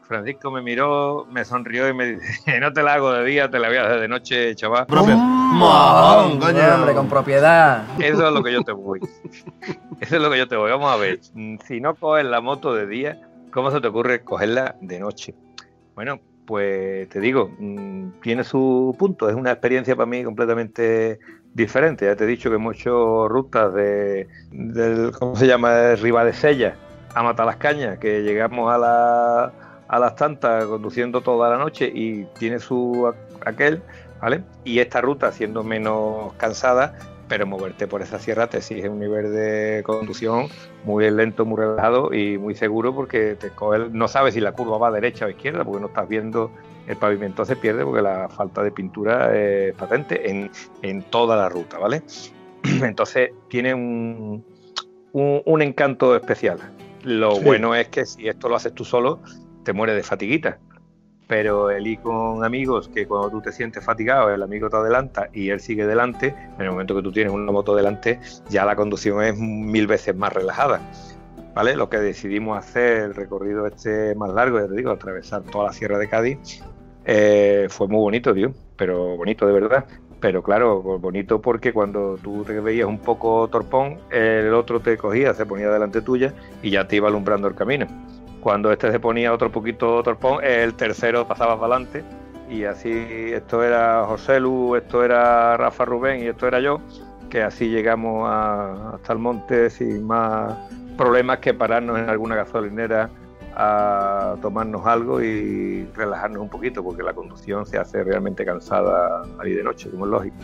[SPEAKER 3] Francisco me miró, me sonrió y me dice, no te la hago de día, te la voy a hacer de noche, chaval.
[SPEAKER 4] Mojón, Hombre, con propiedad.
[SPEAKER 3] Eso es lo que yo te voy. Eso es lo que yo te voy. Vamos a ver. Si no coges la moto de día, ¿cómo se te ocurre cogerla de noche? Bueno, pues te digo, mm, tiene su punto. Es una experiencia para mí completamente diferente. Ya te he dicho que hemos hecho rutas de, del, ¿cómo se llama? De Ribadesella a Matalascaña, que llegamos a la a las tantas conduciendo toda la noche y tiene su aquel, ¿vale? Y esta ruta siendo menos cansada, pero moverte por esa sierra te exige un nivel de conducción muy lento, muy relajado y muy seguro porque te no sabes si la curva va a derecha o izquierda porque no estás viendo el pavimento se pierde porque la falta de pintura es patente en, en toda la ruta, ¿vale? Entonces tiene un, un, encanto especial. Lo bueno es que si esto lo haces tú solo, te mueres de fatiguita pero el ir con amigos que cuando tú te sientes fatigado, el amigo te adelanta y él sigue delante, en el momento que tú tienes una moto delante, ya la conducción es mil veces más relajada. ¿Vale? Lo que decidimos hacer, el recorrido este más largo, ya te digo, atravesar toda la Sierra de Cádiz, eh, fue muy bonito, tío, pero bonito de verdad. Pero claro, bonito porque cuando tú te veías un poco torpón, el otro te cogía, se ponía delante tuya y ya te iba alumbrando el camino cuando este se ponía otro poquito torpón, el tercero pasaba para adelante y así esto era José Lu, esto era Rafa Rubén y esto era yo, que así llegamos hasta el monte sin más problemas que pararnos en alguna gasolinera a tomarnos algo y relajarnos un poquito, porque la conducción se hace realmente cansada ahí de noche, como es lógico.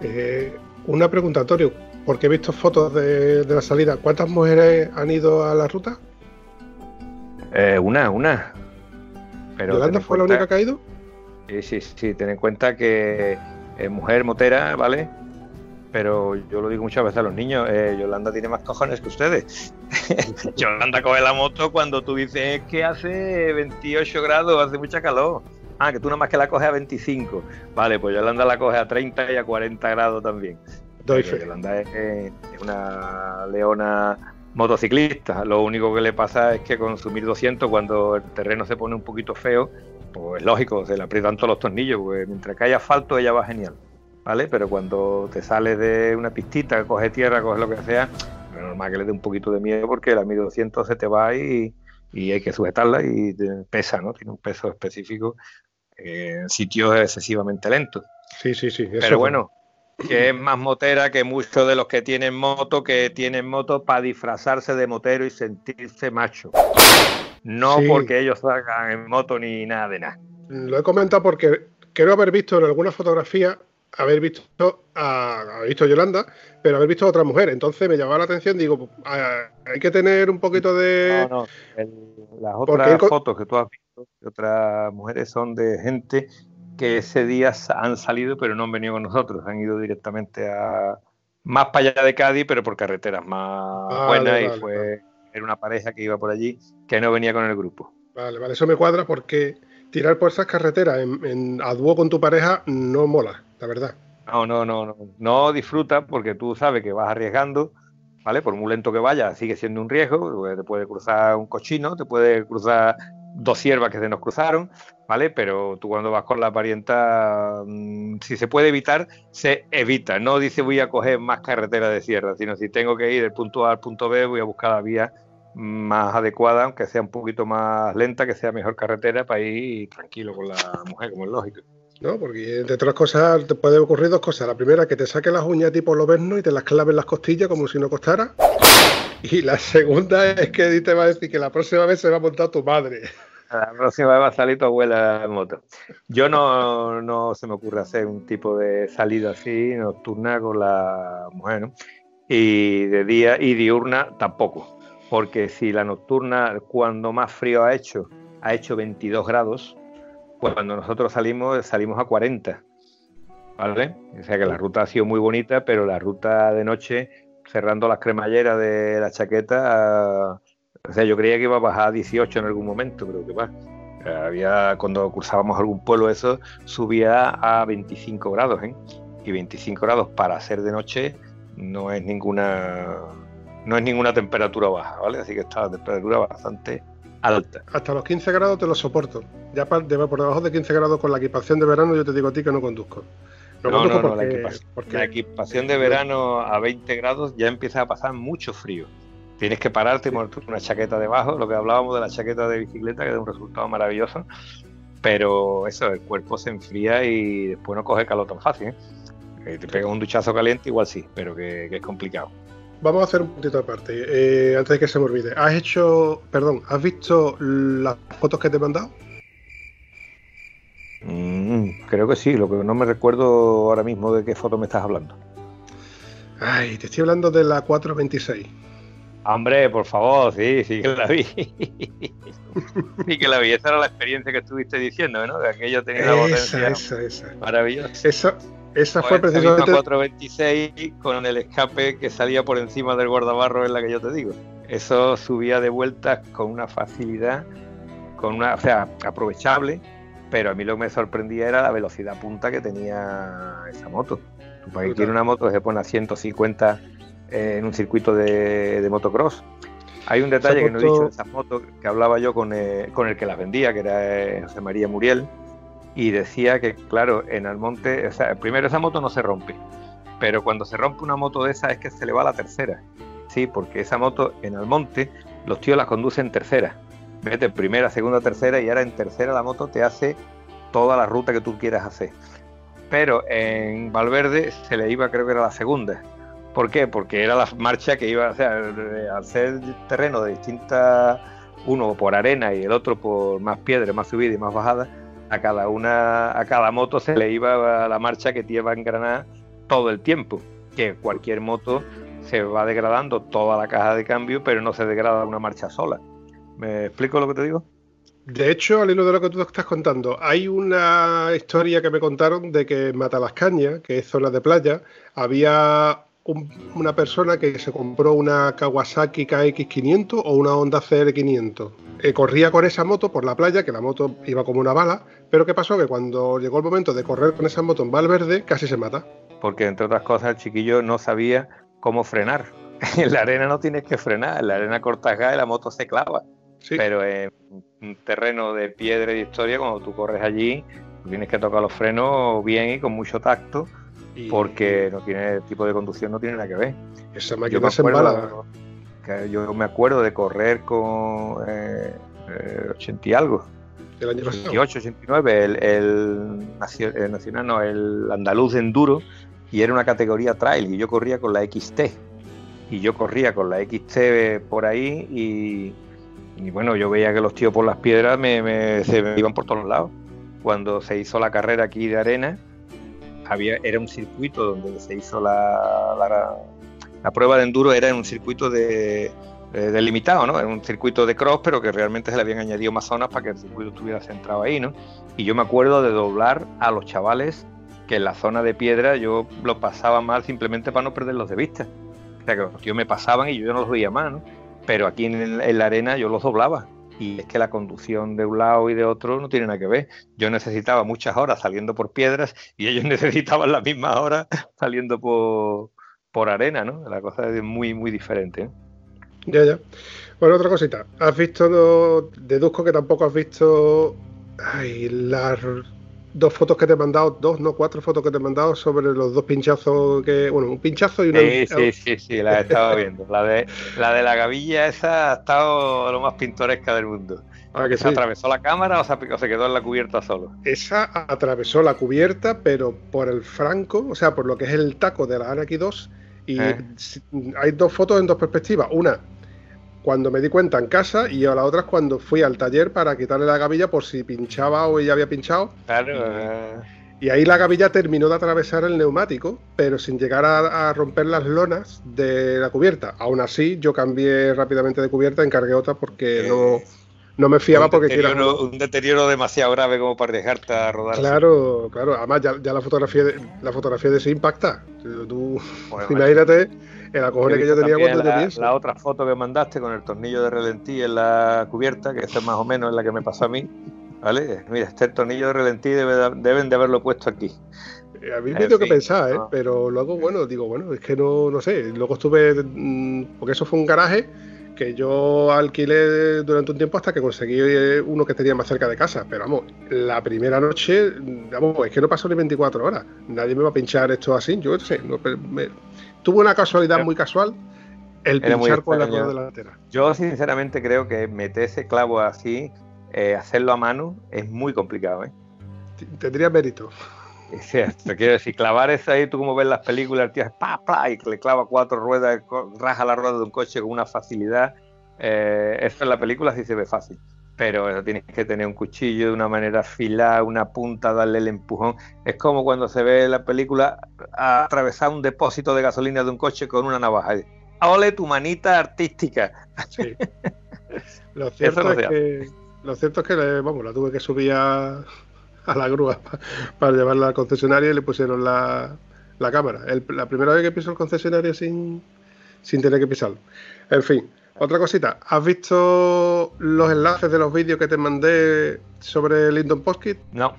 [SPEAKER 2] Eh, una pregunta, Antonio, porque he visto fotos de la salida. ¿Cuántas mujeres han ido a la ruta?
[SPEAKER 3] Eh, una, una.
[SPEAKER 2] Pero ¿Yolanda fue la única que ha ido?
[SPEAKER 3] Sí, sí, sí. Ten en cuenta que es mujer motera, ¿vale? Pero yo lo digo muchas veces a los niños, eh, Yolanda tiene más cojones que ustedes. Yolanda coge la moto cuando tú dices que hace 28 grados, hace mucha calor. Ah, que tú nada más que la coges a 25. Vale, pues Yolanda la coge a 30 y a 40 grados también. Doy Yolanda es una leona motociclista. Lo único que le pasa es que con su 1200, cuando el terreno se pone un poquito feo, pues lógico, se le aprietan todos los tornillos, porque mientras que haya asfalto ella va genial, ¿vale? Pero cuando te sales de una pistita, coge tierra, coge lo que sea, es normal que le dé un poquito de miedo porque la 1200 se te va y, y hay que sujetarla y pesa, ¿no? Tiene un peso específico en sitios excesivamente lentos.
[SPEAKER 2] Sí, sí, sí.
[SPEAKER 3] Pero bueno, que es más motera que muchos de los que tienen moto, que tienen moto para disfrazarse de motero y sentirse macho. No porque ellos salgan en moto ni nada de nada.
[SPEAKER 2] Lo he comentado porque quiero haber visto en alguna fotografía, haber visto a, haber visto Yolanda, pero haber visto a otra mujer. Entonces me llamaba la atención, digo, ah, hay que tener un poquito de... No, no.
[SPEAKER 3] las otras fotos que tú has visto de otras mujeres son de gente que ese día han salido pero no han venido con nosotros, han ido directamente a más para allá de Cádiz, pero por carreteras más buenas y fue era una pareja que iba por allí que no venía con el grupo.
[SPEAKER 2] Vale, vale, eso me cuadra porque tirar por esas carreteras en, a dúo con tu pareja no mola, la verdad.
[SPEAKER 3] No, no, no, no, no disfruta porque tú sabes que vas arriesgando, ¿vale? Por muy lento que vaya, sigue siendo un riesgo, te puede cruzar un cochino, te puede cruzar dos siervas que se nos cruzaron, ¿vale? Pero tú cuando vas con la parienta, mm, si se puede evitar, se evita. No dice voy a coger más carretera de sierra, sino si tengo que ir del punto A al punto B, voy a buscar la vía más adecuada, aunque sea un poquito más lenta, que sea mejor carretera para ir tranquilo con la mujer, como es lógico.
[SPEAKER 2] No, porque entre otras cosas te puede ocurrir dos cosas. La primera, que te saque las uñas tipo lobezno y te las claves en las costillas como si no costara. Y la segunda es que te va a decir que la próxima vez se va a montar tu madre.
[SPEAKER 3] La próxima vez va a salir tu abuela en moto. Yo no, no se me ocurre hacer un tipo de salida así, nocturna con la mujer, ¿no? Y de día y diurna tampoco. Porque si la nocturna, cuando más frío ha hecho, ha hecho 22 grados, cuando nosotros salimos, salimos a 40. ¿Vale? O sea que la ruta ha sido muy bonita, pero la ruta de noche cerrando las cremalleras de la chaqueta, o sea, yo creía que iba a bajar a 18 en algún momento, pero que va. Había, cuando cruzábamos algún pueblo, eso subía a 25 grados, ¿eh? Y 25 grados para hacer de noche no es ninguna no es ninguna temperatura baja, ¿vale? Así que está la temperatura bastante alta.
[SPEAKER 2] Hasta los 15 grados te lo soporto. Ya por debajo de 15 grados con la equipación de verano yo te digo a ti que no conduzco.
[SPEAKER 3] No, no, no, la, equipación, de verano a 20 grados ya empieza a pasar mucho frío. Tienes que pararte y ponerte una chaqueta debajo, lo que hablábamos de la chaqueta de bicicleta, que da un resultado maravilloso. Pero eso, el cuerpo se enfría y después no coge calor tan fácil. ¿eh? te pega un duchazo caliente, igual sí, pero que, es complicado.
[SPEAKER 2] vamos a hacer un puntito aparte, eh, antes de que se me olvide. ¿Has hecho, perdón, has visto las fotos que te he mandado?
[SPEAKER 3] Mm, creo que sí, lo que no me recuerdo ahora mismo de qué foto me estás hablando.
[SPEAKER 2] Ay, te estoy hablando de la 426.
[SPEAKER 3] Hombre, por favor, sí, sí que la vi. sí que la vi. Esa era la experiencia que estuviste diciendo, ¿no? De aquello tenía la potencia
[SPEAKER 2] esa, esa.
[SPEAKER 3] maravillosa.
[SPEAKER 2] Esa, esa fue
[SPEAKER 3] Pues
[SPEAKER 2] precisamente.
[SPEAKER 3] 426 con el escape que salía por encima del guardabarro en la que yo te digo. Eso subía de vueltas con una facilidad, con una, o sea, aprovechable, pero a mí lo que me sorprendía era la velocidad punta que tenía esa moto. Tú para que quiere una moto que se pone a 150 eh, en un circuito de, de motocross. Hay un detalle que no he dicho de esa moto que hablaba yo con, eh, con el que las vendía, que era eh, José María Muriel, y decía que, claro, en Almonte, o sea, primero esa moto no se rompe, pero cuando se rompe una moto de esa es que se le va la tercera, sí, porque esa moto en Almonte los tíos las conducen tercera, vete primera, segunda, tercera y ahora en tercera la moto te hace toda la ruta que tú quieras hacer. Pero en Valverde se le iba, creo que era la segunda. ¿Por qué? Porque era la marcha que iba, sea, eh, al ser terreno de distintas, uno por arena y el otro por más piedra, más subida y más bajada, a cada una, a cada moto se le iba la marcha que te iba a engranar todo el tiempo. Que cualquier moto se va degradando toda la caja de cambio, pero no se degrada una marcha sola. ¿Me explico lo que te digo?
[SPEAKER 2] De hecho, al hilo de lo que tú estás contando, hay una historia que me contaron de que en Matalascaña, que es zona de playa, había un- una persona que se compró una Kawasaki KX500 o una Honda CR500. Eh, corría con esa moto por la playa, que la moto iba como una bala, pero ¿qué pasó? Que cuando llegó el momento de correr con esa moto en Valverde, casi se mata.
[SPEAKER 3] Porque entre otras cosas el chiquillo no sabía cómo frenar. En la arena no tienes que frenar, en la arena cortas gas y la moto se clava.
[SPEAKER 2] Sí.
[SPEAKER 3] Pero en un terreno de piedra y de historia, cuando tú corres allí, tienes que tocar los frenos bien y con mucho tacto,
[SPEAKER 2] Y
[SPEAKER 3] porque no tiene el tipo de conducción no tiene nada que ver.
[SPEAKER 2] esa máquina
[SPEAKER 3] me
[SPEAKER 2] se embala.
[SPEAKER 3] yo me acuerdo de correr con eh, eh, 80 y algo,
[SPEAKER 2] El año pasado.
[SPEAKER 3] 88, 89, el, el, el nacional, no, el andaluz de enduro, y era una categoría trail, y yo corría con la XT. Y yo corría con la XT por ahí, y, y bueno, yo veía que los tíos por las piedras me, me- se me iban por todos lados. Cuando se hizo la carrera aquí de arena, había, era un circuito donde se hizo la, prueba de enduro, era en un circuito de, eh, delimitado, ¿no? Era un circuito de cross, pero que realmente se le habían añadido más zonas para que el circuito estuviera centrado ahí, ¿no? Y yo me acuerdo de doblar a los chavales que en la zona de piedra yo lo pasaba mal simplemente para no perderlos de vista. O sea, que los tíos me pasaban y yo no los veía más, ¿no? Pero aquí en, en la arena yo los doblaba. Y es que la conducción de un lado y de otro no tiene nada que ver. Yo necesitaba muchas horas saliendo por piedras y ellos necesitaban las mismas horas saliendo por, por arena, ¿no? La cosa es muy, muy diferente.
[SPEAKER 2] Ya, ya. Bueno, otra cosita. Has visto, deduzco que tampoco has visto ay, las dos fotos que te he mandado, dos, no, cuatro fotos que te he mandado sobre los dos pinchazos que, bueno, un pinchazo y una...
[SPEAKER 3] Sí, sí, sí, sí, la he estado viendo. La de la, de la gavilla esa ha estado lo más pintoresca del mundo.
[SPEAKER 2] Ah, que
[SPEAKER 3] ¿Se
[SPEAKER 2] sí.
[SPEAKER 3] atravesó la cámara o se, o se quedó en la cubierta solo?
[SPEAKER 2] Esa atravesó la cubierta, pero por el franco, o sea, por lo que es el taco de la Anarchy 2. Y
[SPEAKER 3] Eh.
[SPEAKER 2] hay dos fotos en dos perspectivas. Una cuando me di cuenta en casa y la otra es cuando fui al taller para quitarle la gavilla por si pinchaba o ella había pinchado.
[SPEAKER 3] Claro. eh,
[SPEAKER 2] Y ahí la gavilla terminó de atravesar el neumático, pero sin llegar a, a romper las lonas de la cubierta. Aún así, yo cambié rápidamente de cubierta, encargué otra porque
[SPEAKER 3] Eh,
[SPEAKER 2] no, no me fiaba
[SPEAKER 3] un,
[SPEAKER 2] porque
[SPEAKER 3] un deterioro demasiado grave como para dejarte a rodar. así.
[SPEAKER 2] Claro, claro. Además, ya, ya la fotografía de, la fotografía de ese impacta. Tú,
[SPEAKER 3] Joder,
[SPEAKER 2] imagínate el acojone que yo tenía cuando
[SPEAKER 3] la, la otra foto que mandaste con el tornillo de relentí en la cubierta, que esa más o menos es la que me pasó a mí. ¿Vale? Mira, este tornillo de relentí debe de- deben de haberlo puesto aquí.
[SPEAKER 2] Eh, A mí me
[SPEAKER 3] En
[SPEAKER 2] dio que pensar, ¿eh?
[SPEAKER 3] no.
[SPEAKER 2] Pero luego, bueno, digo, bueno, es que no, no sé. Luego estuve, mm, porque eso fue un garaje que yo alquilé durante un tiempo hasta que conseguí eh, uno que tenía más cerca de casa. Pero vamos, la primera noche, mm, vamos, es que no pasó ni 24 horas. Nadie me va a pinchar esto así. Yo no sé, no, me- tuve una casualidad muy casual el pinchar con la rueda delantera.
[SPEAKER 3] Yo sinceramente creo que meter ese clavo así, eh, hacerlo a mano, es muy complicado. ¿eh?
[SPEAKER 2] Tendría mérito.
[SPEAKER 3] O sea, te quiero decir, clavar eso ahí, tú como ves las películas, el tío es pa, pa, y le clava cuatro ruedas, raja la rueda de un coche con una facilidad. eh, eso en la película sí se ve fácil. Pero eso tienes que tener un cuchillo de una manera afilada, una punta, darle el empujón. Es como cuando se ve la película atravesar un depósito de gasolina de un coche con una navaja. ¡Ole tu manita artística!
[SPEAKER 2] Sí. Lo cierto,
[SPEAKER 3] no
[SPEAKER 2] es que, lo cierto es que vamos, la tuve que subir a, a la grúa pa- para llevarla al concesionario y le pusieron la, la cámara. El- la primera vez que piso el concesionario sin, sin tener que pisarlo. En fin, otra cosita. ¿Has visto los enlaces de los vídeos que te mandé sobre Lindon Postkit?
[SPEAKER 3] No,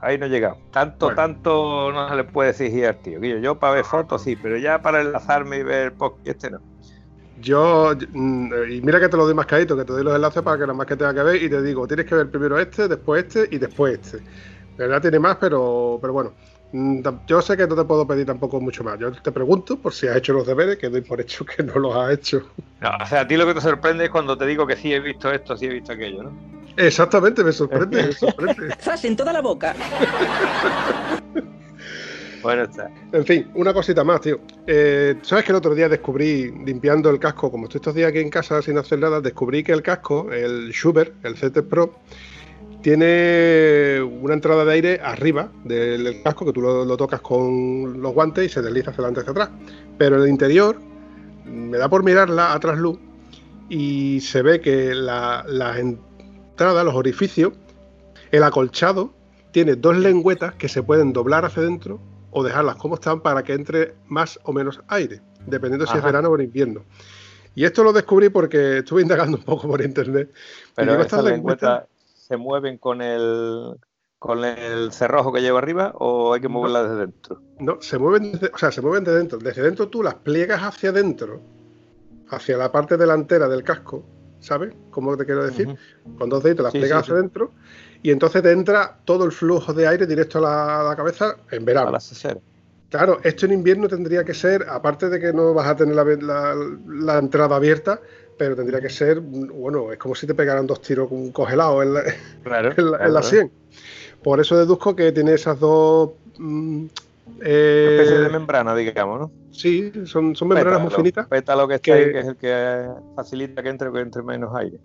[SPEAKER 3] ahí no he llegado. Tanto,
[SPEAKER 2] Bueno.
[SPEAKER 3] tanto no se le puede exigir al tío. Guillo. Yo para ver fotos sí, pero ya para enlazarme y ver podcast, este no.
[SPEAKER 2] Yo, mm, y mira que te lo doy más caído, que te doy los enlaces para que nada más que tenga que ver y te digo, tienes que ver primero este, después este y después este. De verdad tiene más, pero, pero bueno, yo sé que no te puedo pedir tampoco mucho más. Yo te pregunto por si has hecho los deberes, que doy por hecho que no los has hecho.
[SPEAKER 3] No, o sea, a ti lo que te sorprende es cuando te digo que sí he visto esto, sí he visto aquello, ¿no?
[SPEAKER 2] Exactamente, me sorprende, me sorprende.
[SPEAKER 5] ¡Zas en toda la boca!
[SPEAKER 3] Bueno, está.
[SPEAKER 2] En fin, una cosita más, tío. Eh, ¿Sabes que el otro día descubrí, limpiando el casco, como estoy estos días aquí en casa sin hacer nada, descubrí que el casco, el Schubert, el CT Pro, tiene una entrada de aire arriba del casco, que tú lo, lo tocas con los guantes y se desliza hacia adelante hacia atrás. Pero en el interior, me da por mirarla a trasluz y se ve que la- las entradas, los orificios, el acolchado, tiene dos lengüetas que se pueden doblar hacia adentro o dejarlas como están para que entre más o menos aire, dependiendo si es verano o invierno. Y esto lo descubrí porque estuve indagando un poco por internet. Y
[SPEAKER 3] Pero
[SPEAKER 2] digo,
[SPEAKER 3] estas lengüetas se mueven con el con el cerrojo que lleva arriba o hay que moverlas desde dentro.
[SPEAKER 2] No, se mueven, desde, o sea, se mueven de dentro. Desde dentro tú las pliegas hacia adentro, hacia la parte delantera del casco, ¿sabes? ¿Cómo te quiero decir? Con dos deditos las
[SPEAKER 3] Sí,
[SPEAKER 2] pliegas
[SPEAKER 3] sí,
[SPEAKER 2] hacia
[SPEAKER 3] sí.
[SPEAKER 2] adentro y entonces te entra todo el flujo de aire directo a la, a la cabeza en verano. Claro, esto en invierno tendría que ser, aparte de que no vas a tener la, la- la entrada abierta, pero tendría que ser, bueno, es como si te pegaran dos tiros con un congelado en la,
[SPEAKER 3] Claro.
[SPEAKER 2] en la, en la
[SPEAKER 3] claro.
[SPEAKER 2] 100. Por eso deduzco que tiene esas dos... mm, eh,
[SPEAKER 3] Una especie de membrana, digamos, ¿no?
[SPEAKER 2] sí, son, son membranas muy finitas.
[SPEAKER 3] Pétalo que está
[SPEAKER 2] que-
[SPEAKER 3] ahí, que es el que facilita que entre, que entre menos aire.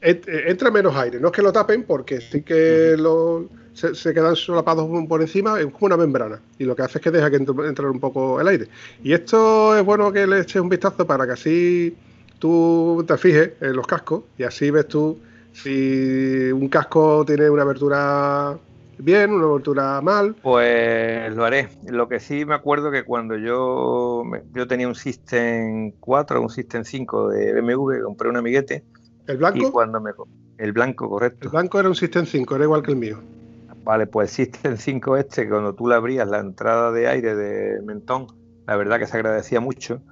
[SPEAKER 2] Et- eh, Entra menos aire, no es que lo tapen porque sí que lo, se, se quedan solapados por encima, es como una membrana y lo que hace es que deja que entre, entre un poco el aire. Y esto es bueno que le eches un vistazo para que así tú te fijes en los cascos y así ves tú si un casco tiene una abertura bien, una abertura mal.
[SPEAKER 3] Pues lo haré. Lo que sí me acuerdo que cuando yo, yo tenía un System 4 o un System 5 de BMW, compré un amiguete
[SPEAKER 2] El
[SPEAKER 3] y
[SPEAKER 2] blanco,
[SPEAKER 3] cuando me... El blanco, correcto.
[SPEAKER 2] el blanco era un System 5, era igual que el mío.
[SPEAKER 3] Vale, pues el System 5 este, cuando tú le abrías la entrada de aire de mentón, la verdad que se agradecía mucho.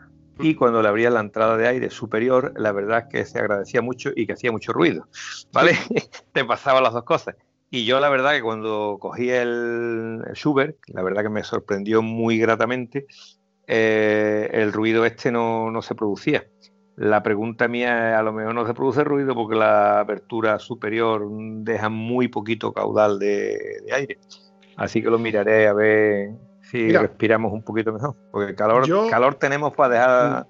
[SPEAKER 3] Y cuando le abrías la entrada de aire superior, la verdad que se agradecía mucho y que hacía mucho ruido. ¿Vale? Te pasaban las dos cosas. Y yo la verdad que cuando cogí el, el Schubert, la verdad que me sorprendió muy gratamente, eh, el ruido este no, no se producía. La pregunta mía es, a lo mejor no se produce ruido porque la abertura superior deja muy poquito caudal de, de aire. Así que lo miraré a ver si
[SPEAKER 2] Mira.
[SPEAKER 3] respiramos un poquito mejor. Porque calor,
[SPEAKER 2] Yo- Mm.
[SPEAKER 3] calor tenemos para dejar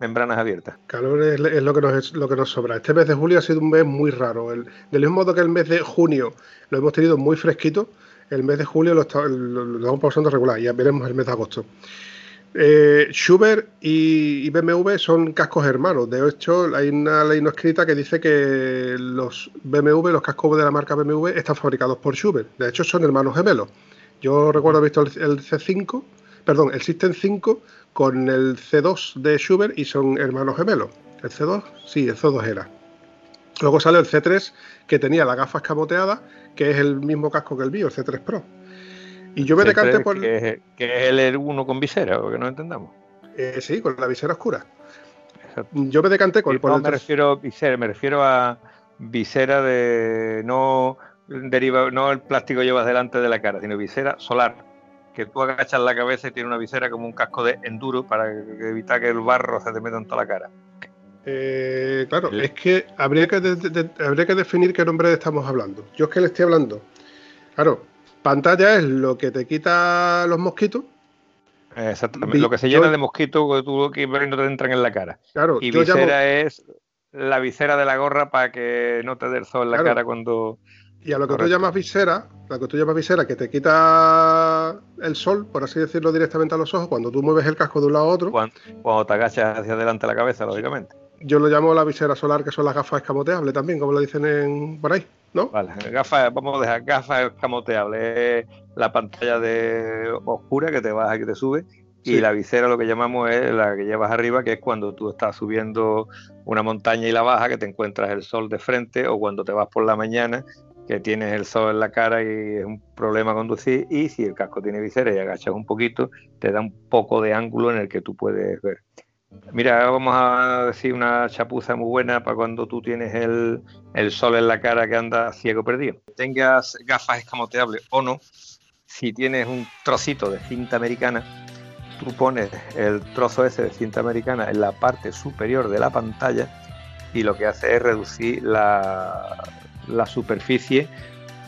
[SPEAKER 3] membranas abiertas.
[SPEAKER 2] Calor es, es lo, que nos, es lo que nos sobra. Este mes de julio ha sido un mes muy raro. El- del mismo modo que el mes de junio lo hemos tenido muy fresquito, el mes de julio lo, está- lo- lo estamos pasando regular. Ya veremos el mes de agosto. Eh, Schubert y, y BMW son cascos hermanos. De hecho, hay una ley no escrita que dice que los BMW, los cascos de la marca BMW, están fabricados por Schubert. De hecho, son hermanos gemelos. Yo recuerdo haber visto el, el C5, perdón, el System 5 con el C2 de Schubert y son hermanos gemelos. ¿El C2? Sí, el C2 era. Luego sale el C3 que tenía la gafa escamoteada, que es el mismo casco que el mío, el C3 Pro. Y yo me decanté por.
[SPEAKER 3] Que, es- que es el R1 con visera, porque no entendamos.
[SPEAKER 2] eh, sí, con la visera oscura.
[SPEAKER 3] Exacto.
[SPEAKER 2] Yo me decanté con
[SPEAKER 3] Y
[SPEAKER 2] por
[SPEAKER 3] no
[SPEAKER 2] el
[SPEAKER 3] me refiero a visera, me refiero a visera de no deriva, no el plástico llevas delante de la cara, sino visera solar. Que tú agachas la cabeza y tiene una visera como un casco de enduro para evitar que el barro se te meta en toda la cara.
[SPEAKER 2] Eh, claro,
[SPEAKER 3] Sí.
[SPEAKER 2] es que habría que, de- de- habría que definir qué nombre estamos hablando. Yo es que le estoy hablando. Claro, Pantalla es lo que te quita los mosquitos.
[SPEAKER 3] Exactamente. Lo que se llena de mosquitos que tú que no te entran en la cara.
[SPEAKER 2] Claro,
[SPEAKER 3] y visera es la visera de la gorra para que no te dé el sol en la cara cuando.
[SPEAKER 2] Y a lo que tú llamas visera, lo que tú llamas visera, que te quita el sol, por así decirlo, directamente a los ojos, cuando tú mueves el casco de un lado a otro.
[SPEAKER 3] Cuando, te agachas hacia adelante la cabeza, lógicamente.
[SPEAKER 2] Yo lo llamo la visera solar, que son las gafas escamoteables también, como lo dicen en, por ahí, ¿no?
[SPEAKER 3] Vale, gafas, vamos a dejar gafas escamoteables, la pantalla de oscura que te baja y que te sube, y la visera lo que llamamos es la que llevas arriba, que es cuando tú estás subiendo una montaña y la baja, que te encuentras el sol de frente, o cuando te vas por la mañana que tienes el sol en la cara y es un problema conducir y si el casco tiene visera y agachas un poquito, te da un poco de ángulo en el que tú puedes ver. Mira, vamos a decir una chapuza muy buena para cuando tú tienes el, sol en la cara que anda ciego perdido. Tengas gafas escamoteables o no, si tienes un trocito de cinta americana, tú pones el trozo ese de cinta americana en la parte superior de la pantalla y lo que hace es reducir la, la superficie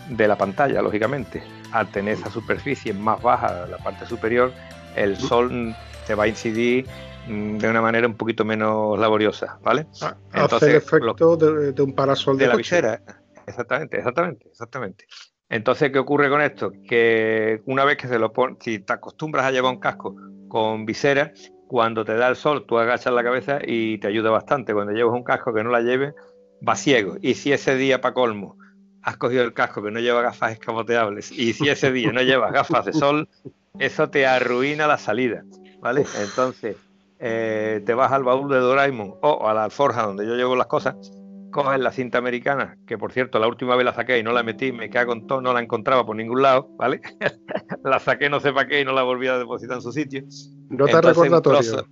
[SPEAKER 3] de la pantalla, lógicamente. Al tener esa superficie más baja, la parte superior, el sol te va a incidir mm, de una manera un poquito menos laboriosa, ¿vale?
[SPEAKER 2] Ah, hace el efecto de, un parasol
[SPEAKER 3] de, la visera. Exactamente, exactamente, exactamente. Entonces, ¿qué ocurre con esto? Que una vez que se lo pones, si te acostumbras a llevar un casco con visera, cuando te da el sol, tú agachas la cabeza y te ayuda bastante. Cuando llevas un casco que no la lleves, va ciego. Y si ese día, para colmo, has cogido el casco que no lleva gafas escamoteables y si ese día no llevas gafas de sol, eso te arruina la salida, ¿vale? Entonces, eh, te vas al baúl de Doraemon o a la alforja donde yo llevo las cosas, coges la cinta americana, que por cierto la última vez la saqué y no la metí, me cago en todo, no la encontraba por ningún lado, ¿vale? la saqué no sé para qué y no la volví a depositar en su sitio.
[SPEAKER 2] No te recordatorio.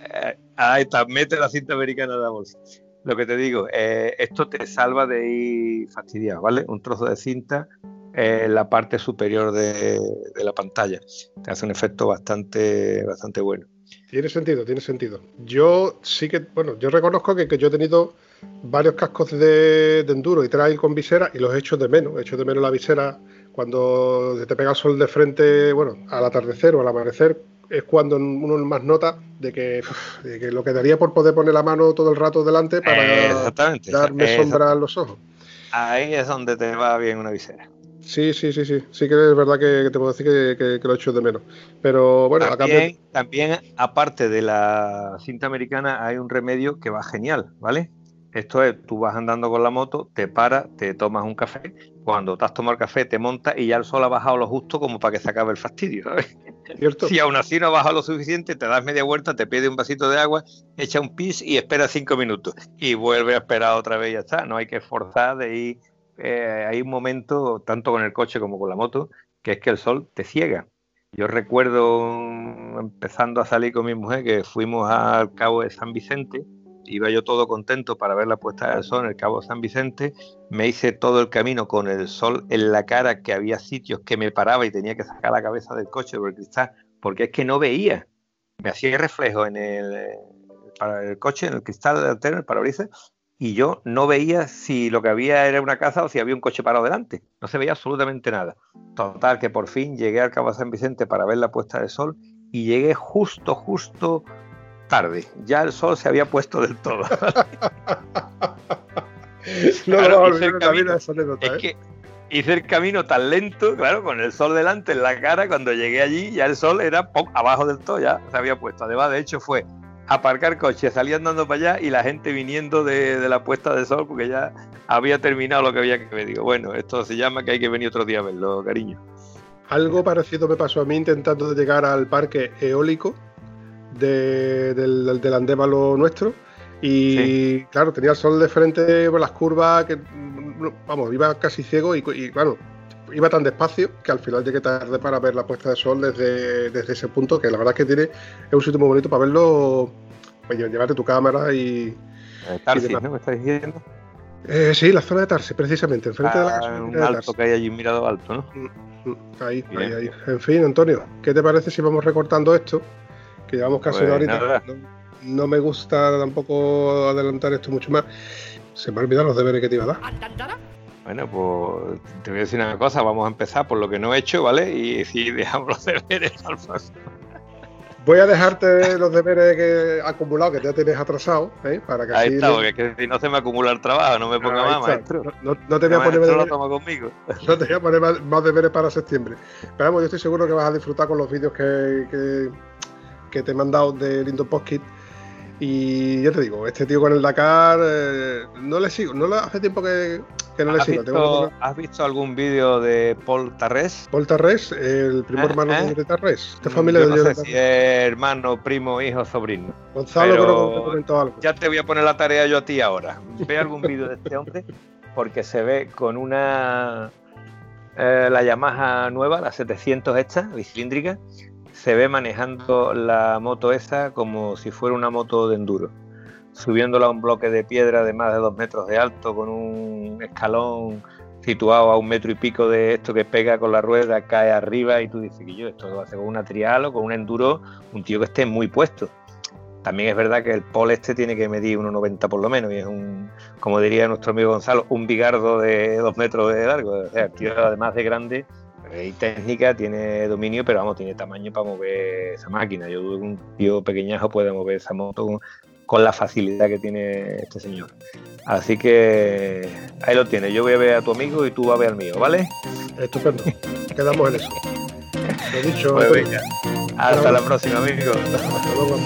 [SPEAKER 3] Eh, ahí está, mete la cinta americana en la bolsa lo que te digo, eh, esto te salva de ir fastidiado, ¿vale? Un trozo de cinta en la parte superior de, la pantalla. Te hace un efecto bastante, bastante bueno.
[SPEAKER 2] Tiene sentido, tiene sentido. Yo sí que, bueno, yo reconozco que, yo he tenido varios cascos de, enduro y trail con visera y los he hecho de menos. He hecho de menos la visera cuando te pega el sol de frente, bueno, al atardecer o al amanecer, es cuando uno más nota de que, lo que daría por poder poner la mano todo el rato delante para darme sombra a los ojos.
[SPEAKER 3] Ahí es donde te va bien una visera.
[SPEAKER 2] Sí, sí, sí, sí. Sí que es verdad que, te puedo decir que, lo echo de menos. Pero bueno,
[SPEAKER 3] también, también, aparte de la cinta americana, hay un remedio que va genial, ¿vale? Esto es, tú vas andando con la moto, te paras, te tomas un café, cuando te has tomado el café te montas y ya el sol ha bajado lo justo como para que se acabe el fastidio, ¿sabes? Si aún así no baja lo suficiente, te das media vuelta, te pide un vasito de agua, echa un pis y espera cinco minutos. Y vuelve a esperar otra vez y ya está. No hay que forzar de ir. Eh, hay un momento, tanto con el coche como con la moto, que es que el sol te ciega. Yo recuerdo empezando a salir con mi mujer que fuimos al cabo de San Vicente iba yo todo contento para ver la puesta del sol en el Cabo San Vicente, me hice todo el camino con el sol en la cara, que había sitios que me paraba y tenía que sacar la cabeza del coche por el cristal, porque es que no veía. Me hacía reflejo en el, para el coche, en el cristal delantero, en el parabrisas, y yo no veía si lo que había era una casa o si había un coche parado delante. No se veía absolutamente nada. Total, que por fin llegué al Cabo San Vicente para ver la puesta del sol y llegué justo, justo tarde. Ya el sol se había puesto del todo. no, hice el camino, es ¿eh? que hice el camino tan lento, claro, con el sol delante en la cara. Cuando llegué allí, ya el sol era abajo del todo, ya se había puesto. Además, de hecho, fue aparcar coches, salía andando para allá y la gente viniendo de, la puesta de sol porque ya había terminado lo que había que ver. Digo, bueno, esto se llama que hay que venir otro día a verlo, cariño.
[SPEAKER 2] Algo parecido me pasó a mí intentando llegar al parque eólico del, del andévalo nuestro. Y claro, tenía el sol de frente por las curvas, que vamos, iba casi ciego y, bueno, iba tan despacio que al final llegué tarde para ver la puesta de sol desde, desde ese punto, que la verdad es que tiene, es un sitio muy bonito para verlo, pues, llevarte tu cámara y...
[SPEAKER 3] Tarsi, ¿no? ¿Me estás diciendo?
[SPEAKER 2] Eh, sí, la zona de Tarsi, precisamente, enfrente de la
[SPEAKER 3] ah, Un alto que hay allí, un mirador alto, ¿no?
[SPEAKER 2] Mm, mm, ahí, ahí, ahí. En fin, Antonio, ¿qué te parece si vamos recortando esto? Que llevamos casi una pues horita. No, me gusta tampoco adelantar esto mucho más. Se me ha olvidado los deberes que te iba a dar.
[SPEAKER 3] Bueno, pues te voy a decir una cosa, vamos a empezar por lo que no he hecho, ¿vale? Y si dejamos los deberes, Alfonso.
[SPEAKER 2] Voy a dejarte los deberes que acumulados que ya tienes atrasado, ¿eh? Para que
[SPEAKER 3] Ahí
[SPEAKER 2] así
[SPEAKER 3] está,
[SPEAKER 2] le-
[SPEAKER 3] porque es que si no se me acumula el trabajo, no me ponga
[SPEAKER 2] Ahí
[SPEAKER 3] más,
[SPEAKER 2] está.
[SPEAKER 3] maestro.
[SPEAKER 2] No, no te voy a poner deberes-
[SPEAKER 3] toma conmigo.
[SPEAKER 2] no te voy a poner más, más deberes para septiembre. Pero vamos, yo estoy seguro que vas a disfrutar con los vídeos que, que, que te he mandado de Lindo Postkit. Y ya te digo, este tío con el Dakar eh, no le sigo, no le hace tiempo que, que no le
[SPEAKER 3] ¿Has
[SPEAKER 2] sigo. Tengo que
[SPEAKER 3] visto, has visto algún vídeo de Paul Tarrés?
[SPEAKER 2] Paul Tarrés, el primo
[SPEAKER 3] Ah,
[SPEAKER 2] hermano
[SPEAKER 3] ah.
[SPEAKER 2] de Tarrés, de familia
[SPEAKER 3] Yo
[SPEAKER 2] de
[SPEAKER 3] sé si es hermano, primo, hijo, sobrino.
[SPEAKER 2] Gonzalo
[SPEAKER 3] pero-
[SPEAKER 2] creo que te comentó algo.
[SPEAKER 3] Ya te voy a poner la tarea yo a ti ahora. Ve algún vídeo de este hombre porque se ve con una eh, la Yamaha nueva, la 700 esta, bicilíndrica, se ve manejando la moto esa como si fuera una moto de enduro, subiéndola a un bloque de piedra de más de dos metros de alto con un escalón situado a un metro y pico de esto que pega con la rueda, cae arriba y tú dices que yo esto lo hace con una trial o con un enduro, un tío que esté muy puesto. También es verdad que el pol este tiene que medir 1,90 por lo menos y es un, como diría nuestro amigo Gonzalo, un bigardo de dos metros de largo. O sea, el tío además de grande técnica, tiene dominio, pero vamos, tiene tamaño para mover esa máquina. Yo dudo que un tío pequeñajo pueda mover esa moto con, con la facilidad que tiene este señor. Así que ahí lo tienes. Yo voy a ver a tu amigo y tú vas a ver al mío, ¿vale?
[SPEAKER 2] Estupendo. Quedamos en eso. Lo dicho,
[SPEAKER 3] Pues venga. Hasta la próxima, amigo.
[SPEAKER 2] Hasta luego.